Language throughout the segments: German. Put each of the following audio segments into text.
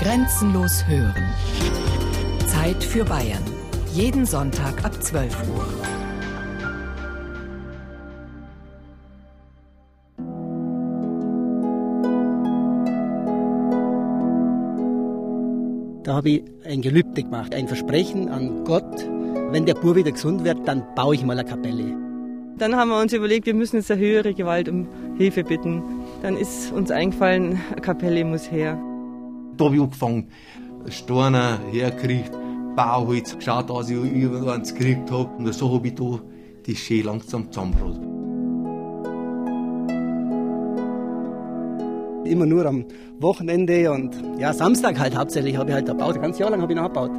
Grenzenlos hören. Zeit für Bayern. Jeden Sonntag ab 12 Uhr. Da habe ich ein Gelübde gemacht, ein Versprechen an Gott, wenn der Bur wieder gesund wird, dann baue ich mal eine Kapelle. Dann haben wir uns überlegt, wir müssen jetzt eine höhere Gewalt um Hilfe bitten. Dann ist uns eingefallen, eine Kapelle muss her. Da habe ich angefangen, Steine hergekriegt, Bauholz, geschaut, dass ich irgendwann gekriegt habe. Und so habe ich da die schön langsam zusammengebracht. Immer nur am Wochenende und ja, Samstag halt hauptsächlich habe ich halt gebaut. Ein ganzes Jahr lang habe ich noch gebaut.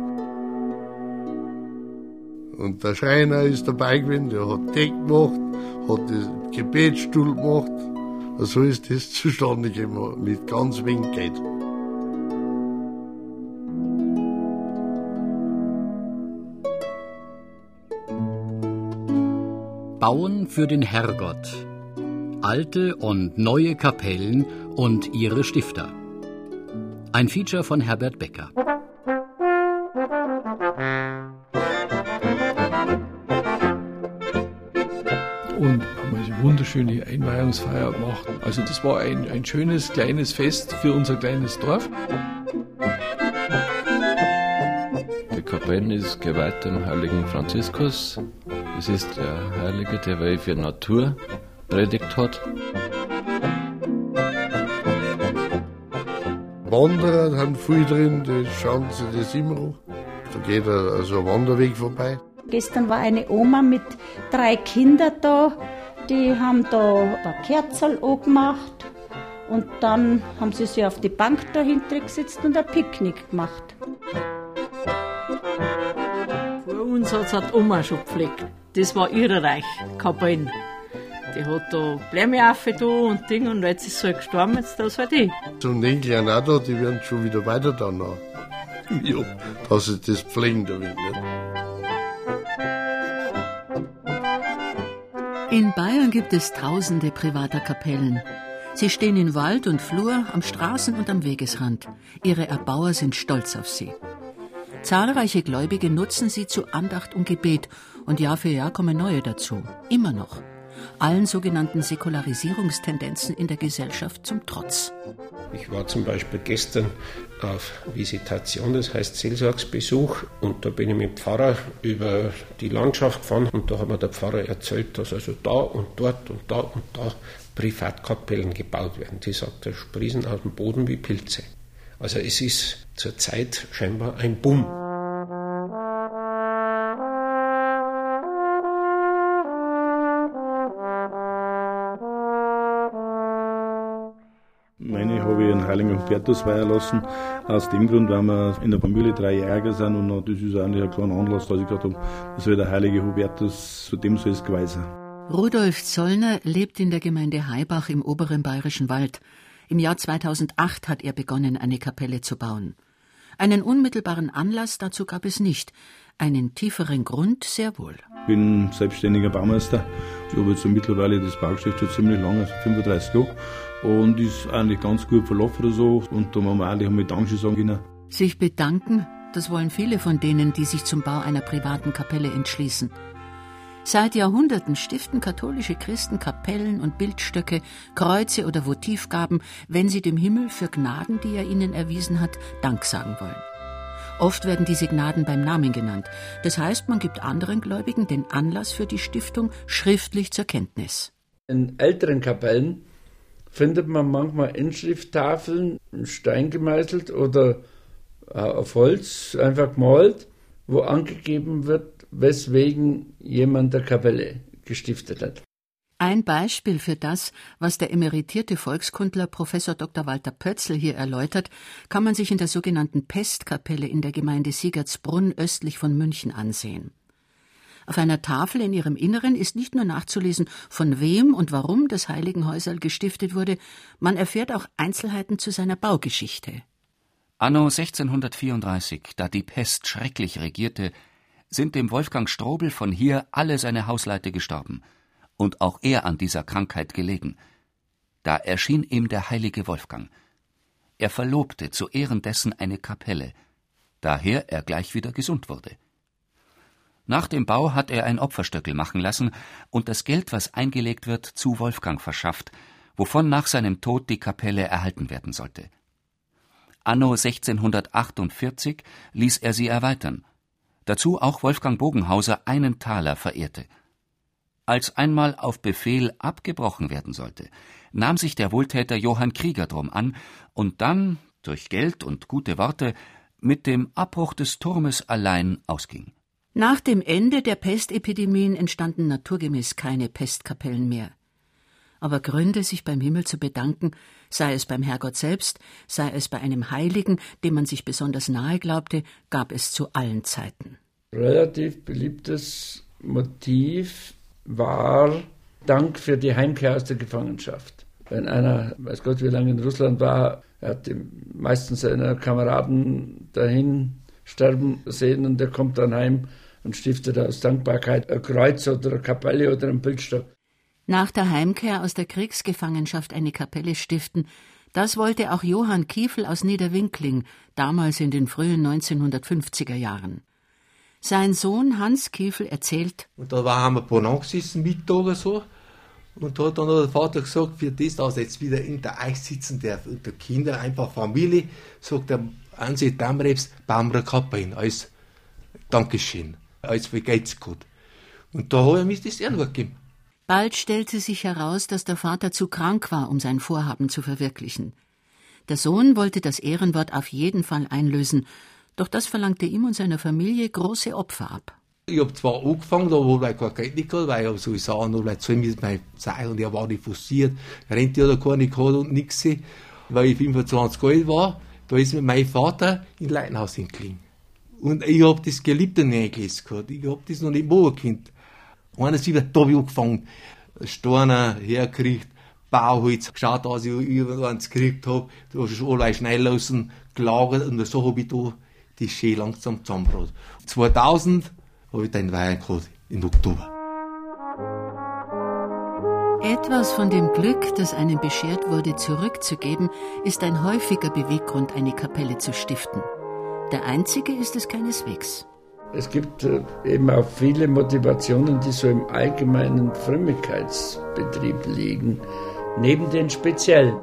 Und der Schreiner ist dabei gewesen, der hat Deck gemacht, hat den Gebetsstuhl gemacht. So ist das zustande gekommen, mit ganz wenig Geld. Bauen für den Herrgott. Alte und neue Kapellen und ihre Stifter. Ein Feature von Herbert Becker. und haben eine wunderschöne Einweihungsfeier gemacht. Also das war ein, ein schönes kleines Fest für unser kleines Dorf. Kapelle ist geweiht dem heiligen Franziskus. Es ist der Heilige, der weil für Natur predigt hat. Wanderer haben viel drin, die schauen sich das immer an. Da geht also ein Wanderweg vorbei. Gestern war eine Oma mit drei Kindern da. Die haben da ein Kerzel angemacht und dann haben sie sich auf die Bank dahinter gesetzt und ein Picknick gemacht. Vor uns hat es Oma schon gepflegt. Das war ihre Reich, Kapellen. Die hat da Blämeaffe da und Ding und jetzt ist sie halt gestorben, jetzt das halt ich. So ein Enkel auch da, die werden schon wieder weiter da noch. Ja, dass sie das pflegen da nicht. In Bayern gibt es tausende privater Kapellen. Sie stehen in Wald und Flur, am Straßen- und am Wegesrand. Ihre Erbauer sind stolz auf sie. Zahlreiche Gläubige nutzen sie zu Andacht und Gebet und Jahr für Jahr kommen neue dazu. Immer noch allen sogenannten Säkularisierungstendenzen in der Gesellschaft zum Trotz. Ich war zum Beispiel gestern auf Visitation, das heißt Seelsorgsbesuch, und da bin ich mit dem Pfarrer über die Landschaft gefahren und da hat mir der Pfarrer erzählt, dass also da und dort und da und da Privatkapellen gebaut werden. Die sagt, da sprießen aus dem Boden wie Pilze. Also es ist zurzeit scheinbar ein Boom. Meine habe ich in Heiligen Hubertus weihen lassen. Aus dem Grund, weil wir in der Familie drei Jäger sind und das ist eigentlich ein kleiner Anlass, dass ich gesagt habe, das soll der heilige Hubertus, zu dem soll es gewesen Rudolf Zollner lebt in der Gemeinde Haibach im oberen Bayerischen Wald. Im Jahr 2008 hat er begonnen, eine Kapelle zu bauen. Einen unmittelbaren Anlass dazu gab es nicht, einen tieferen Grund sehr wohl. Ich bin selbstständiger Baumeister. Ich habe jetzt mittlerweile das Baugeschäft schon ziemlich lange, 35 Jahre und ist eigentlich ganz gut verlaufen oder so. Und da muss man eigentlich einmal Danke sagen können. Sich bedanken, das wollen viele von denen, die sich zum Bau einer privaten Kapelle entschließen. Seit Jahrhunderten stiften katholische Christen Kapellen und Bildstöcke, Kreuze oder Votivgaben, wenn sie dem Himmel für Gnaden, die er ihnen erwiesen hat, Dank sagen wollen. Oft werden diese Gnaden beim Namen genannt. Das heißt, man gibt anderen Gläubigen den Anlass für die Stiftung schriftlich zur Kenntnis. In älteren Kapellen findet man manchmal Inschrifttafeln, in Stein gemeißelt oder äh, auf Holz einfach gemalt, wo angegeben wird, weswegen jemand der Kapelle gestiftet hat. Ein Beispiel für das, was der emeritierte Volkskundler Professor Dr. Walter Pötzl hier erläutert, kann man sich in der sogenannten Pestkapelle in der Gemeinde Siegertsbrunn östlich von München ansehen. Auf einer Tafel in ihrem Inneren ist nicht nur nachzulesen, von wem und warum das Heiligenhäuserl gestiftet wurde, man erfährt auch Einzelheiten zu seiner Baugeschichte. Anno 1634, da die Pest schrecklich regierte, sind dem Wolfgang Strobel von hier alle seine Hausleute gestorben und auch er an dieser Krankheit gelegen. Da erschien ihm der heilige Wolfgang. Er verlobte zu Ehren dessen eine Kapelle, daher er gleich wieder gesund wurde. Nach dem Bau hat er ein Opferstöckel machen lassen und das Geld, was eingelegt wird, zu Wolfgang verschafft, wovon nach seinem Tod die Kapelle erhalten werden sollte. Anno 1648 ließ er sie erweitern, dazu auch Wolfgang Bogenhauser einen Taler verehrte. Als einmal auf Befehl abgebrochen werden sollte, nahm sich der Wohltäter Johann Krieger drum an und dann, durch Geld und gute Worte, mit dem Abbruch des Turmes allein ausging. Nach dem Ende der Pestepidemien entstanden naturgemäß keine Pestkapellen mehr. Aber Gründe, sich beim Himmel zu bedanken, sei es beim Herrgott selbst, sei es bei einem Heiligen, dem man sich besonders nahe glaubte, gab es zu allen Zeiten. Relativ beliebtes Motiv war Dank für die Heimkehr aus der Gefangenschaft. Wenn einer, weiß Gott, wie lange in Russland war, er hat die meisten seiner Kameraden dahin sterben sehen und er kommt dann heim und stiftet aus Dankbarkeit ein Kreuz oder eine Kapelle oder einen Bildstock. Nach der Heimkehr aus der Kriegsgefangenschaft eine Kapelle stiften, das wollte auch Johann Kiefel aus Niederwinkling, damals in den frühen 1950er Jahren. Sein Sohn Hans Kiefel erzählt: Und da haben wir angesessen, Mittag oder so. Und da hat dann der Vater gesagt, für das, dass jetzt wieder in der Eis sitzen der, der Kinder, einfach Familie, sagt er, Ansi Damrebs, bauen wir eine Kappe hin, als Dankeschön, als wie geht's gut. Und da habe ich mir das Ehrenwort gegeben. Bald stellte sich heraus, dass der Vater zu krank war, um sein Vorhaben zu verwirklichen. Der Sohn wollte das Ehrenwort auf jeden Fall einlösen, doch das verlangte ihm und seiner Familie große Opfer ab. Ich habe zwar angefangen, wo ich kein Geld nicht gehabt, weil ich so sagen, nur weil zu mir und er war nicht forciert, Rente er gar nicht gehabt und nichts, weil ich 25 alt war, da ist mir mein Vater in Leitenhaus hingelegen. Und ich habe das Geliebte gelesen gehabt, ich habe das noch nicht machen können. 71 da habe ich angefangen, Steine hergekriegt, Bauholz, geschaut, dass ich irgendwann gekriegt habe, da ist alle schnell lassen, gelagert und so habe ich da die schön langsam zusammengebracht. 2000 habe ich den Wein gehabt, im Oktober. Etwas von dem Glück, das einem beschert wurde, zurückzugeben, ist ein häufiger Beweggrund, eine Kapelle zu stiften. Der einzige ist es keineswegs. Es gibt äh, eben auch viele Motivationen, die so im allgemeinen Frömmigkeitsbetrieb liegen, neben den speziellen.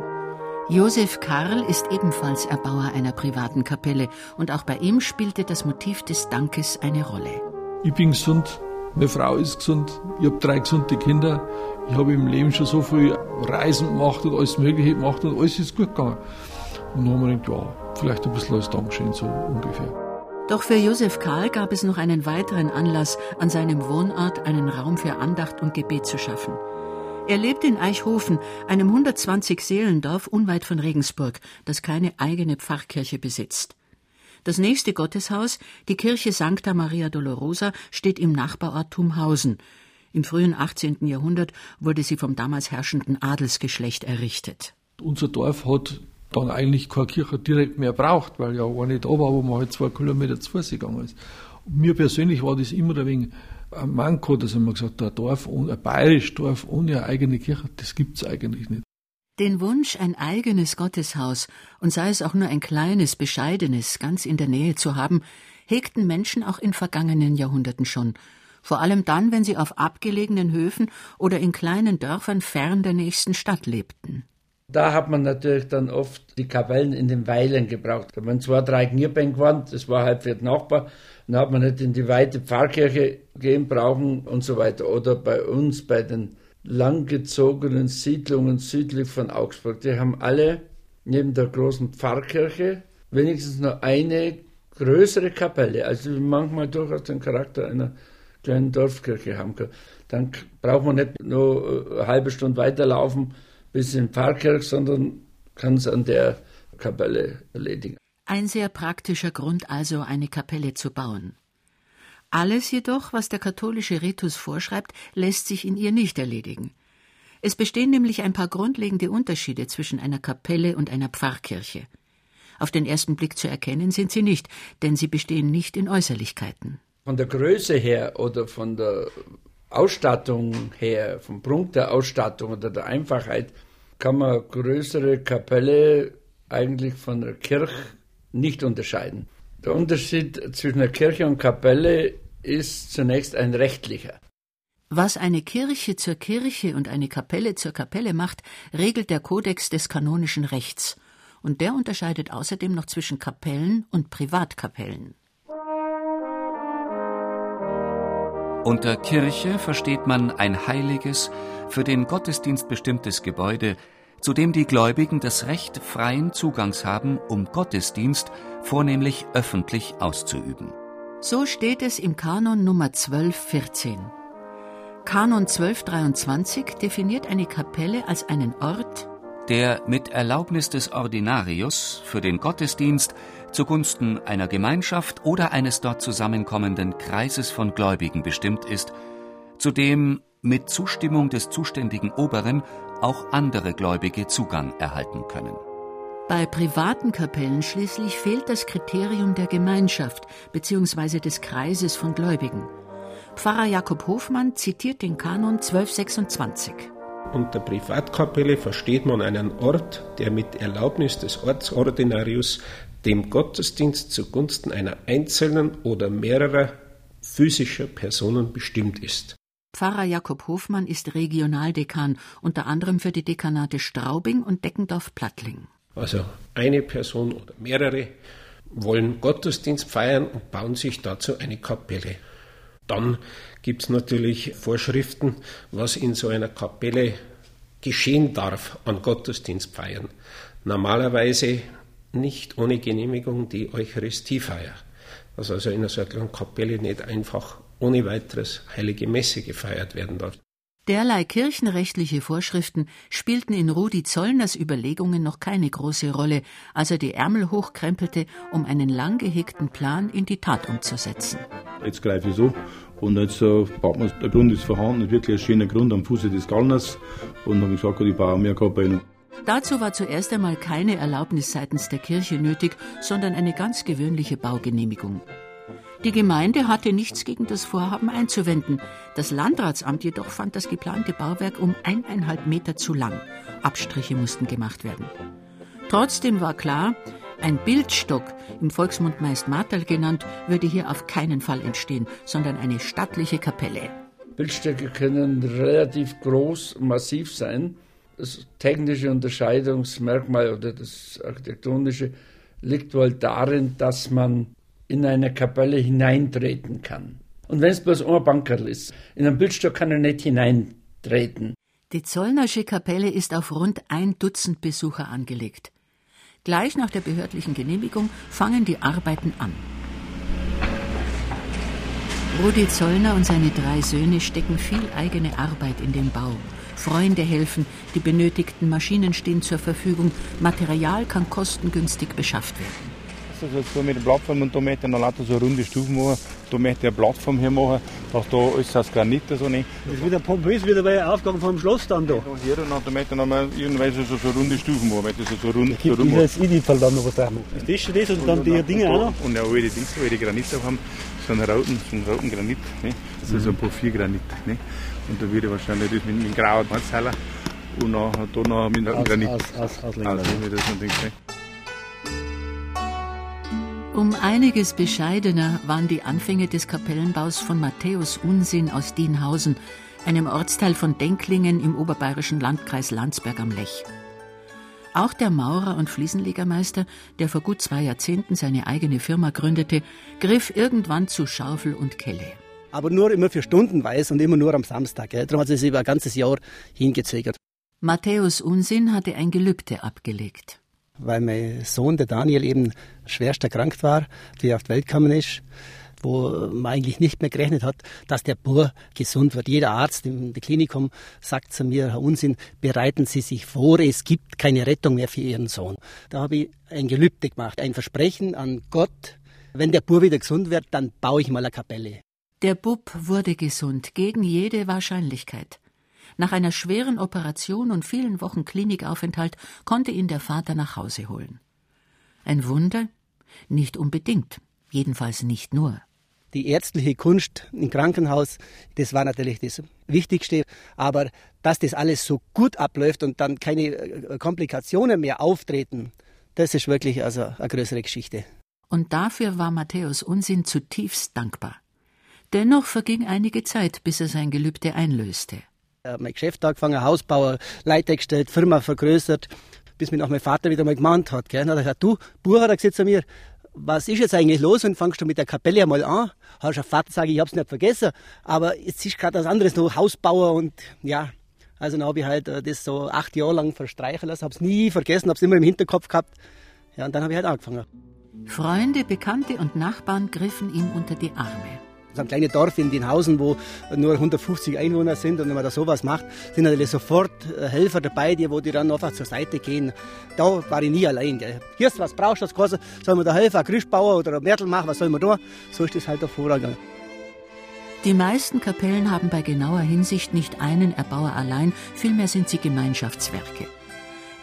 Josef Karl ist ebenfalls Erbauer einer privaten Kapelle und auch bei ihm spielte das Motiv des Dankes eine Rolle. Ich bin gesund, meine Frau ist gesund, ich habe drei gesunde Kinder, ich habe im Leben schon so viel Reisen gemacht und alles Mögliche gemacht und alles ist gut gegangen. Und dann haben wir gedacht, ja, vielleicht ein bisschen als Dankeschön, so ungefähr. Doch für Josef Karl gab es noch einen weiteren Anlass, an seinem Wohnort einen Raum für Andacht und Gebet zu schaffen. Er lebt in Eichhofen, einem 120 Seelendorf unweit von Regensburg, das keine eigene Pfarrkirche besitzt. Das nächste Gotteshaus, die Kirche Sancta Maria Dolorosa, steht im Nachbarort Thumhausen. Im frühen 18. Jahrhundert wurde sie vom damals herrschenden Adelsgeschlecht errichtet. Unser Dorf hat dann eigentlich keine Kirche direkt mehr braucht, weil ja eine da war, wo man halt zwei Kilometer zu Fuß gegangen ist. Und mir persönlich war das immer ein wenig ein Manko, dass mir gesagt ein Dorf, ein bayerisches Dorf ohne eine eigene Kirche, das gibt's eigentlich nicht. Den Wunsch, ein eigenes Gotteshaus, und sei es auch nur ein kleines, bescheidenes, ganz in der Nähe zu haben, hegten Menschen auch in vergangenen Jahrhunderten schon, vor allem dann, wenn sie auf abgelegenen Höfen oder in kleinen Dörfern fern der nächsten Stadt lebten. Da hat man natürlich dann oft die Kapellen in den Weilen gebraucht. Da waren zwei, drei Knierbänke waren, das war halt für den Nachbar. Dann hat man nicht in die weite Pfarrkirche gehen brauchen und so weiter. Oder bei uns, bei den langgezogenen Siedlungen südlich von Augsburg, die haben alle neben der großen Pfarrkirche wenigstens noch eine größere Kapelle, also manchmal durchaus den Charakter einer kleinen Dorfkirche haben können. Dann braucht man nicht nur eine halbe Stunde weiterlaufen, bis in Pfarrkirch, sondern kann es an der Kapelle erledigen. Ein sehr praktischer Grund also, eine Kapelle zu bauen. Alles jedoch, was der katholische Ritus vorschreibt, lässt sich in ihr nicht erledigen. Es bestehen nämlich ein paar grundlegende Unterschiede zwischen einer Kapelle und einer Pfarrkirche. Auf den ersten Blick zu erkennen sind sie nicht, denn sie bestehen nicht in Äußerlichkeiten. Von der Größe her oder von der Ausstattung her, vom Prunk der Ausstattung oder der Einfachheit, kann man größere Kapelle eigentlich von der Kirche nicht unterscheiden. Der Unterschied zwischen der Kirche und Kapelle ist zunächst ein rechtlicher. Was eine Kirche zur Kirche und eine Kapelle zur Kapelle macht, regelt der Kodex des kanonischen Rechts. Und der unterscheidet außerdem noch zwischen Kapellen und Privatkapellen. Unter Kirche versteht man ein heiliges, für den Gottesdienst bestimmtes Gebäude, zu dem die Gläubigen das Recht freien Zugangs haben, um Gottesdienst vornehmlich öffentlich auszuüben. So steht es im Kanon Nummer 1214. Kanon 1223 definiert eine Kapelle als einen Ort, der mit Erlaubnis des Ordinarius für den Gottesdienst zugunsten einer Gemeinschaft oder eines dort zusammenkommenden Kreises von Gläubigen bestimmt ist, zu dem mit Zustimmung des zuständigen Oberen auch andere Gläubige Zugang erhalten können. Bei privaten Kapellen schließlich fehlt das Kriterium der Gemeinschaft bzw. des Kreises von Gläubigen. Pfarrer Jakob Hofmann zitiert den Kanon 1226. Unter Privatkapelle versteht man einen Ort, der mit Erlaubnis des Ortsordinarius dem Gottesdienst zugunsten einer einzelnen oder mehrerer physischer Personen bestimmt ist. Pfarrer Jakob Hofmann ist Regionaldekan, unter anderem für die Dekanate Straubing und Deckendorf-Plattling. Also eine Person oder mehrere wollen Gottesdienst feiern und bauen sich dazu eine Kapelle. Dann gibt es natürlich Vorschriften, was in so einer Kapelle geschehen darf an Gottesdienstfeiern. Normalerweise nicht ohne Genehmigung die Eucharistiefeier. Dass also in so einer Kapelle nicht einfach ohne weiteres heilige Messe gefeiert werden darf. Derlei kirchenrechtliche Vorschriften spielten in Rudi Zollners Überlegungen noch keine große Rolle, als er die Ärmel hochkrempelte, um einen lang gehegten Plan in die Tat umzusetzen. Jetzt greife ich so und jetzt äh, baut man, der Grund ist vorhanden, wirklich ein schöner Grund am Fuße des Gallners und habe gesagt, ich baue mehr Kapellen. Dazu war zuerst einmal keine Erlaubnis seitens der Kirche nötig, sondern eine ganz gewöhnliche Baugenehmigung. Die Gemeinde hatte nichts gegen das Vorhaben einzuwenden. Das Landratsamt jedoch fand das geplante Bauwerk um eineinhalb Meter zu lang. Abstriche mussten gemacht werden. Trotzdem war klar, ein Bildstock, im Volksmund meist Martal genannt, würde hier auf keinen Fall entstehen, sondern eine stattliche Kapelle. Bildstöcke können relativ groß, massiv sein. Das technische Unterscheidungsmerkmal oder das architektonische liegt wohl darin, dass man in eine Kapelle hineintreten kann. Und wenn es bloß ein Bankerl ist, in einen Bildstock kann er nicht hineintreten. Die Zollnersche Kapelle ist auf rund ein Dutzend Besucher angelegt. Gleich nach der behördlichen Genehmigung fangen die Arbeiten an. Rudi Zollner und seine drei Söhne stecken viel eigene Arbeit in den Bau. Freunde helfen, die benötigten Maschinen stehen zur Verfügung, Material kann kostengünstig beschafft werden also so mit der Plattform und da möchte ich noch lauter so runde Stufen machen. Da möchte ich eine Plattform hier machen, dass da alles aus Granit so nicht. Das ist wieder pompös, wieder bei der Aufgang vom Schloss dann da. Ja, hier und da möchte ich noch mal irgendwann so, so runde Stufen machen, weil das so rund da gibt so dieses Idifall dann noch was drauf Ist das schon das und, und dann die Dinge auch noch? Und ja, alle Dinge, alle Granit haben, so einen roten, so einen roten Granit, ne? Das ist so ein Profilgranit, ne? Und da würde ich wahrscheinlich das mit, mit grauer Holzheiler und nachher da noch mit einem Granit. Aus, aus, aus, aus, aus, aus, Um einiges bescheidener waren die Anfänge des Kapellenbaus von Matthäus Unsinn aus Dienhausen, einem Ortsteil von Denklingen im oberbayerischen Landkreis Landsberg am Lech. Auch der Maurer und Fliesenlegermeister, der vor gut zwei Jahrzehnten seine eigene Firma gründete, griff irgendwann zu Schaufel und Kelle. Aber nur immer für stundenweise und immer nur am Samstag. Gell? Darum hat es über ein ganzes Jahr hingezögert. Matthäus Unsinn hatte ein Gelübde abgelegt weil mein Sohn, der Daniel, eben schwerst erkrankt war, der auf die Welt gekommen ist wo man eigentlich nicht mehr gerechnet hat, dass der Bur gesund wird. Jeder Arzt im Klinikum sagt zu mir, Herr Unsinn, bereiten Sie sich vor, es gibt keine Rettung mehr für Ihren Sohn. Da habe ich ein Gelübde gemacht, ein Versprechen an Gott, wenn der Bur wieder gesund wird, dann baue ich mal eine Kapelle. Der Bub wurde gesund, gegen jede Wahrscheinlichkeit. Nach einer schweren Operation und vielen Wochen Klinikaufenthalt konnte ihn der Vater nach Hause holen. Ein Wunder? Nicht unbedingt, jedenfalls nicht nur. Die ärztliche Kunst im Krankenhaus, das war natürlich das Wichtigste. Aber dass das alles so gut abläuft und dann keine äh, Komplikationen mehr auftreten, Das ist wirklich also eine größere Geschichte. Und dafür war Matthäus Unsinn zutiefst dankbar. Dennoch verging einige Zeit, bis er sein Gelübde einlöste. Er hat mein Geschäft angefangen, Hausbauer, Leiter gestellt, Firma vergrößert, bis mich auch mein Vater wieder mal gemahnt hat. Gell. Dann hat er gesagt, du, Buch hat er gesagt zu mir, was ist jetzt eigentlich los und fangst du mit der Kapelle einmal an? Hast du Vater sage ich hab's nicht vergessen, aber jetzt ist gerade was anderes noch, Hausbauer und ja, also dann habe ich halt äh, das so acht Jahre lang verstreichen lassen, hab's nie vergessen, hab's immer im Hinterkopf gehabt. Ja, und dann habe ich halt angefangen. Freunde, Bekannte und Nachbarn griffen ihm unter die Arme. So ein kleines Dorf in Dinhausen, wo nur 150 Einwohner sind und wenn man da sowas macht, sind natürlich sofort äh, Helfer dabei, die, wo die dann einfach zur Seite gehen. Da war ich nie allein. Gell. Hier ist was brauchst du, das Ganze, soll man da helfen, Grischbauer oder ein Mörtel machen, was soll man da? So ist das halt der Vorgang. Die meisten Kapellen haben bei genauer Hinsicht nicht einen Erbauer allein, vielmehr sind sie Gemeinschaftswerke.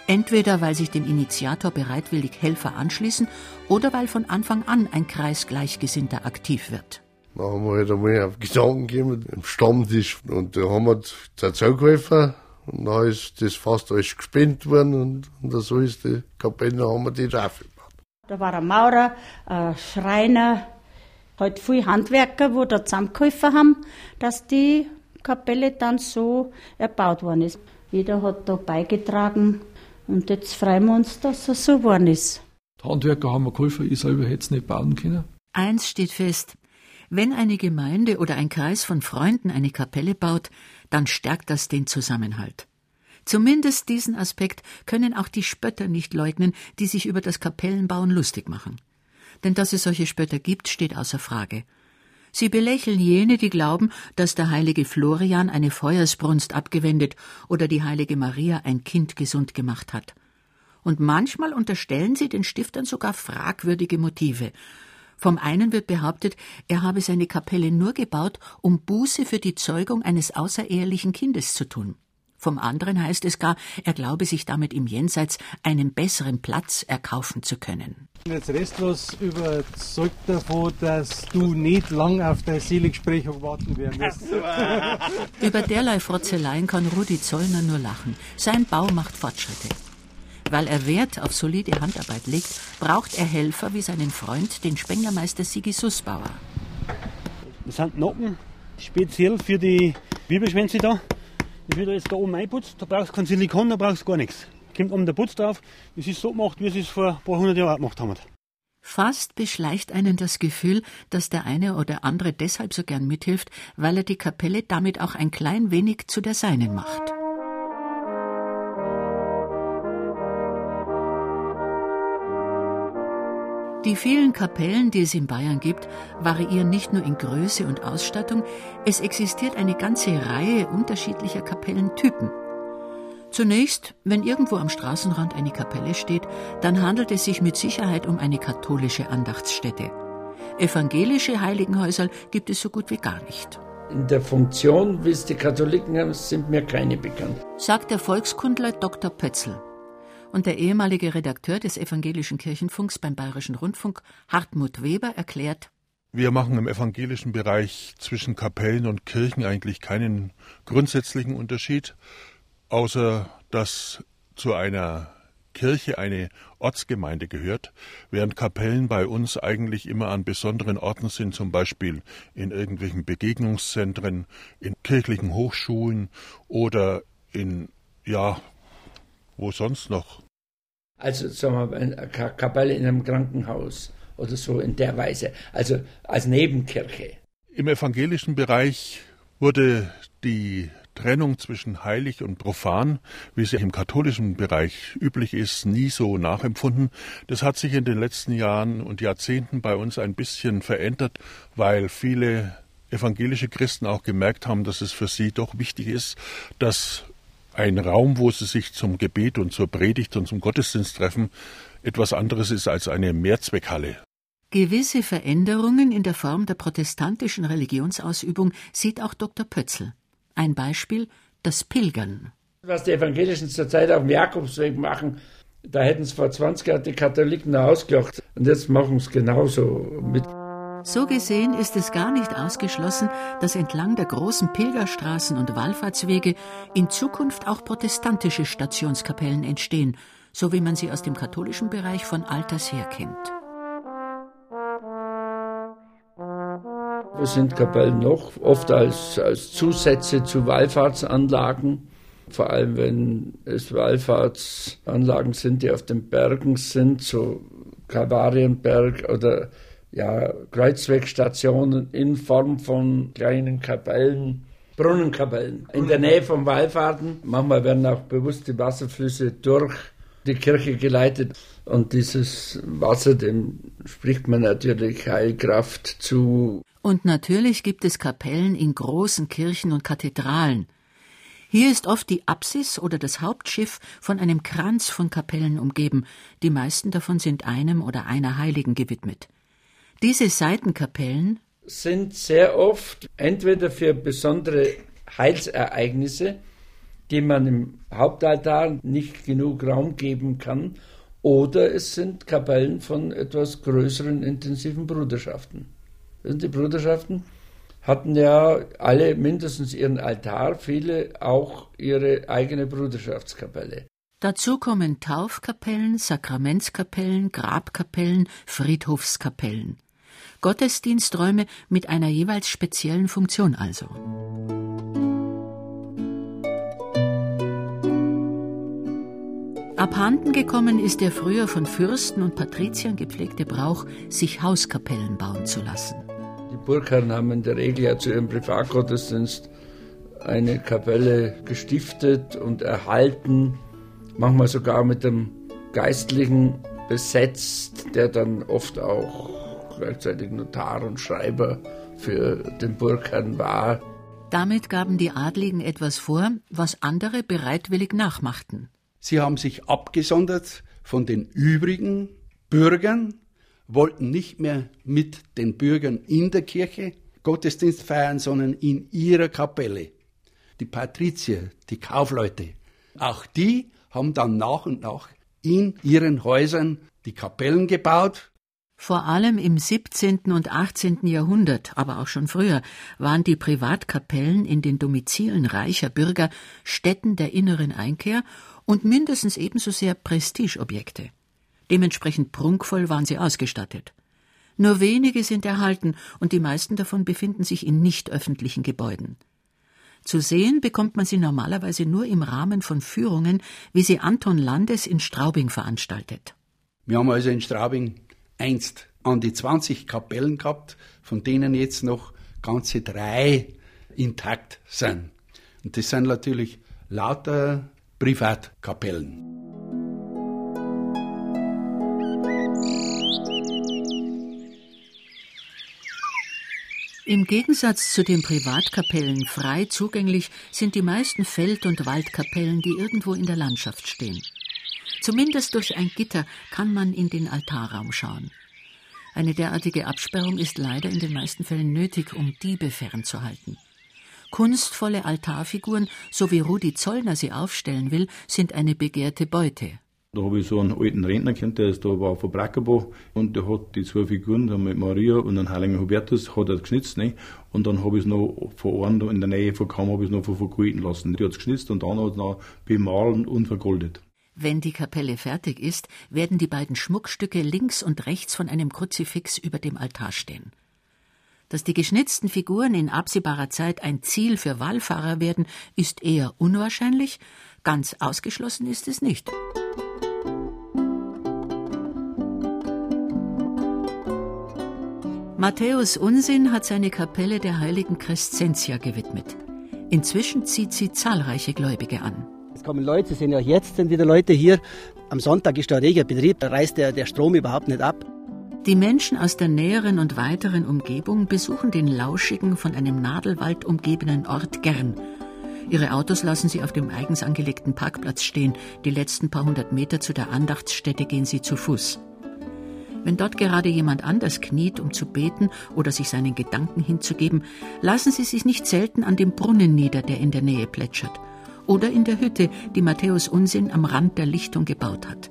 Entweder weil sich dem Initiator bereitwillig Helfer anschließen oder weil von Anfang an ein Kreis Gleichgesinnter aktiv wird. Da haben wir halt einmal auf Gedanken gegeben, im Stammtisch. Und da haben wir dazu geholfen. Und dann ist das fast alles gespendet worden. Und, und so ist die Kapelle, haben wir die drauf Da war ein Maurer, ein Schreiner, halt viele Handwerker, wo da zusammengeholfen haben, dass die Kapelle dann so erbaut worden ist. Jeder hat da beigetragen. Und jetzt freuen wir uns, dass es so geworden ist. Die Handwerker haben mir geholfen, ich selber hätte es nicht bauen können. Eins steht fest, wenn eine Gemeinde oder ein Kreis von Freunden eine Kapelle baut, dann stärkt das den Zusammenhalt. Zumindest diesen Aspekt können auch die Spötter nicht leugnen, die sich über das Kapellenbauen lustig machen. Denn dass es solche Spötter gibt, steht außer Frage. Sie belächeln jene, die glauben, dass der heilige Florian eine Feuersbrunst abgewendet oder die heilige Maria ein Kind gesund gemacht hat. Und manchmal unterstellen sie den Stiftern sogar fragwürdige Motive. Vom einen wird behauptet, er habe seine Kapelle nur gebaut, um Buße für die Zeugung eines außerehelichen Kindes zu tun. Vom anderen heißt es gar, er glaube sich damit im Jenseits einen besseren Platz erkaufen zu können. Ich bin jetzt restlos überzeugt davon, dass du nicht lang auf dein Seelengespräch warten werden wirst. Über derlei Frotzeleien kann Rudi Zollner nur lachen. Sein Bau macht Fortschritte. Weil er Wert auf solide Handarbeit legt, braucht er Helfer wie seinen Freund, den Spenglermeister Sigi Sussbauer. Das sind Nocken, speziell für die Bibelschwänze da. Das wird jetzt da oben einputzt, da brauchst du kein Silikon, da brauchst du gar nichts. Kommt oben der Putz drauf, es ist so gemacht, wie sie es vor ein paar hundert Jahren gemacht haben. Fast beschleicht einen das Gefühl, dass der eine oder andere deshalb so gern mithilft, weil er die Kapelle damit auch ein klein wenig zu der seinen macht. Die vielen Kapellen, die es in Bayern gibt, variieren nicht nur in Größe und Ausstattung, es existiert eine ganze Reihe unterschiedlicher Kapellentypen. Zunächst, wenn irgendwo am Straßenrand eine Kapelle steht, dann handelt es sich mit Sicherheit um eine katholische Andachtsstätte. Evangelische Heiligenhäuser gibt es so gut wie gar nicht. In der Funktion, wie es die Katholiken haben, sind mir keine bekannt. Sagt der Volkskundler Dr. Pötzl. Und der ehemalige Redakteur des evangelischen Kirchenfunks beim Bayerischen Rundfunk, Hartmut Weber, erklärt, wir machen im evangelischen Bereich zwischen Kapellen und Kirchen eigentlich keinen grundsätzlichen Unterschied, außer dass zu einer Kirche eine Ortsgemeinde gehört, während Kapellen bei uns eigentlich immer an besonderen Orten sind, zum Beispiel in irgendwelchen Begegnungszentren, in kirchlichen Hochschulen oder in, ja, wo sonst noch? Also sagen wir eine Kapelle in einem Krankenhaus oder so in der Weise, also als Nebenkirche. Im evangelischen Bereich wurde die Trennung zwischen heilig und profan, wie sie im katholischen Bereich üblich ist, nie so nachempfunden. Das hat sich in den letzten Jahren und Jahrzehnten bei uns ein bisschen verändert, weil viele evangelische Christen auch gemerkt haben, dass es für sie doch wichtig ist, dass ein Raum, wo sie sich zum Gebet und zur Predigt und zum Gottesdienst treffen, etwas anderes ist als eine Mehrzweckhalle. Gewisse Veränderungen in der Form der protestantischen Religionsausübung sieht auch Dr. Pötzl. Ein Beispiel das Pilgern. Was die Evangelischen zurzeit auf dem Jakobsweg machen, da hätten es vor 20 Jahren die Katholiken noch ausgelacht. Und jetzt machen sie es genauso mit. So gesehen ist es gar nicht ausgeschlossen, dass entlang der großen Pilgerstraßen und Wallfahrtswege in Zukunft auch protestantische Stationskapellen entstehen, so wie man sie aus dem katholischen Bereich von alters her kennt. Wo sind Kapellen noch? Oft als, als Zusätze zu Wallfahrtsanlagen. Vor allem, wenn es Wallfahrtsanlagen sind, die auf den Bergen sind, so Kalvarienberg oder ja, Kreuzwegstationen in Form von kleinen Kapellen, Brunnenkapellen in der Nähe von Wallfahrten. Manchmal werden auch bewusst die Wasserflüsse durch die Kirche geleitet und dieses Wasser, dem spricht man natürlich Heilkraft zu. Und natürlich gibt es Kapellen in großen Kirchen und Kathedralen. Hier ist oft die Apsis oder das Hauptschiff von einem Kranz von Kapellen umgeben, die meisten davon sind einem oder einer Heiligen gewidmet. Diese Seitenkapellen sind sehr oft entweder für besondere Heilsereignisse, die man im Hauptaltar nicht genug Raum geben kann, oder es sind Kapellen von etwas größeren intensiven Bruderschaften. Die Bruderschaften hatten ja alle mindestens ihren Altar, viele auch ihre eigene Bruderschaftskapelle. Dazu kommen Taufkapellen, Sakramentskapellen, Grabkapellen, Friedhofskapellen. Gottesdiensträume mit einer jeweils speziellen Funktion also. Abhanden gekommen ist der früher von Fürsten und Patriziern gepflegte Brauch, sich Hauskapellen bauen zu lassen. Die Burgherren haben in der Regel ja zu ihrem Privatgottesdienst eine Kapelle gestiftet und erhalten, manchmal sogar mit dem Geistlichen besetzt, der dann oft auch gleichzeitig Notar und Schreiber für den Burgherrn war. Damit gaben die Adligen etwas vor, was andere bereitwillig nachmachten. Sie haben sich abgesondert von den übrigen Bürgern, wollten nicht mehr mit den Bürgern in der Kirche Gottesdienst feiern, sondern in ihrer Kapelle. Die Patrizier, die Kaufleute, auch die haben dann nach und nach in ihren Häusern die Kapellen gebaut. Vor allem im 17. und 18. Jahrhundert, aber auch schon früher, waren die Privatkapellen in den Domizilen reicher Bürger Stätten der inneren Einkehr und mindestens ebenso sehr Prestigeobjekte. Dementsprechend prunkvoll waren sie ausgestattet. Nur wenige sind erhalten und die meisten davon befinden sich in nicht öffentlichen Gebäuden. Zu sehen bekommt man sie normalerweise nur im Rahmen von Führungen, wie sie Anton Landes in Straubing veranstaltet. Wir haben also in Straubing einst an die 20 Kapellen gehabt, von denen jetzt noch ganze drei intakt sind. Und das sind natürlich lauter Privatkapellen. Im Gegensatz zu den Privatkapellen frei zugänglich sind die meisten Feld- und Waldkapellen, die irgendwo in der Landschaft stehen. Zumindest durch ein Gitter kann man in den Altarraum schauen. Eine derartige Absperrung ist leider in den meisten Fällen nötig, um Diebe fernzuhalten. Kunstvolle Altarfiguren, so wie Rudi Zollner sie aufstellen will, sind eine begehrte Beute. Da habe ich so einen alten Rentner kennt, der ist da war von Brackerbach und der hat die zwei Figuren, da mit Maria und den Heiligen Hubertus, hat er geschnitzt, ne? Und dann habe ich es noch von einem in der Nähe von Kamm, habe ich es noch vergolden lassen. Die hat es geschnitzt und dann hat es noch bemalen und vergoldet. Wenn die Kapelle fertig ist, werden die beiden Schmuckstücke links und rechts von einem Kruzifix über dem Altar stehen. Dass die geschnitzten Figuren in absehbarer Zeit ein Ziel für Wallfahrer werden, ist eher unwahrscheinlich, ganz ausgeschlossen ist es nicht. Matthäus Unsinn hat seine Kapelle der heiligen Crescentia gewidmet. Inzwischen zieht sie zahlreiche Gläubige an. Es kommen Leute, es sind ja jetzt sind wieder Leute hier. Am Sonntag ist da reger Betrieb, da reißt der, der Strom überhaupt nicht ab. Die Menschen aus der näheren und weiteren Umgebung besuchen den lauschigen, von einem Nadelwald umgebenen Ort gern. Ihre Autos lassen sie auf dem eigens angelegten Parkplatz stehen. Die letzten paar hundert Meter zu der Andachtsstätte gehen sie zu Fuß. Wenn dort gerade jemand anders kniet, um zu beten oder sich seinen Gedanken hinzugeben, lassen sie sich nicht selten an dem Brunnen nieder, der in der Nähe plätschert. Oder in der Hütte, die Matthäus Unsinn am Rand der Lichtung gebaut hat.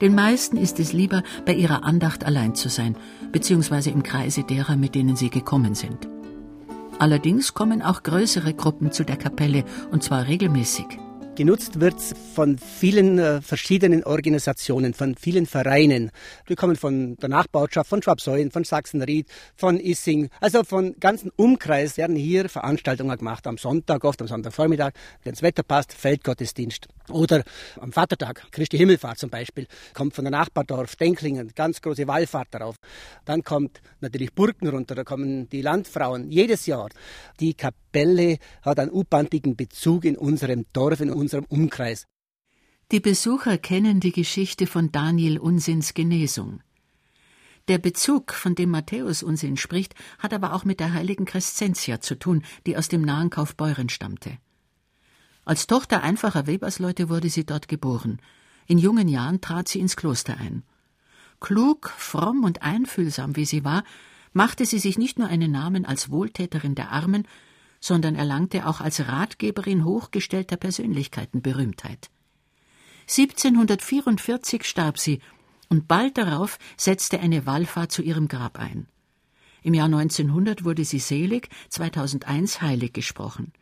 Den meisten ist es lieber, bei ihrer Andacht allein zu sein, beziehungsweise im Kreise derer, mit denen sie gekommen sind. Allerdings kommen auch größere Gruppen zu der Kapelle, und zwar regelmäßig. Genutzt wird von vielen äh, verschiedenen Organisationen, von vielen Vereinen. Wir kommen von der Nachbarschaft, von Schwabsäulen, von Sachsenried, von Issing. Also von ganzen Umkreis werden hier Veranstaltungen gemacht. Am Sonntag, oft am Sonntagvormittag, wenn das Wetter passt, Feldgottesdienst. Oder am Vatertag, Christi Himmelfahrt zum Beispiel, kommt von der Nachbardorf Denklingen, ganz große Wallfahrt darauf. Dann kommt natürlich Burgen runter, da kommen die Landfrauen jedes Jahr. Die Kapelle hat einen ubantigen Bezug in unserem Dorf, in unserem Umkreis. Die Besucher kennen die Geschichte von Daniel Unsinns Genesung. Der Bezug, von dem Matthäus Unsinn spricht, hat aber auch mit der heiligen Crescentia zu tun, die aus dem nahen Kaufbeuren stammte. Als Tochter einfacher Webersleute wurde sie dort geboren. In jungen Jahren trat sie ins Kloster ein. Klug, fromm und einfühlsam wie sie war, machte sie sich nicht nur einen Namen als Wohltäterin der Armen, sondern erlangte auch als Ratgeberin hochgestellter Persönlichkeiten Berühmtheit. 1744 starb sie, und bald darauf setzte eine Wallfahrt zu ihrem Grab ein. Im Jahr 1900 wurde sie selig, 2001 heilig gesprochen.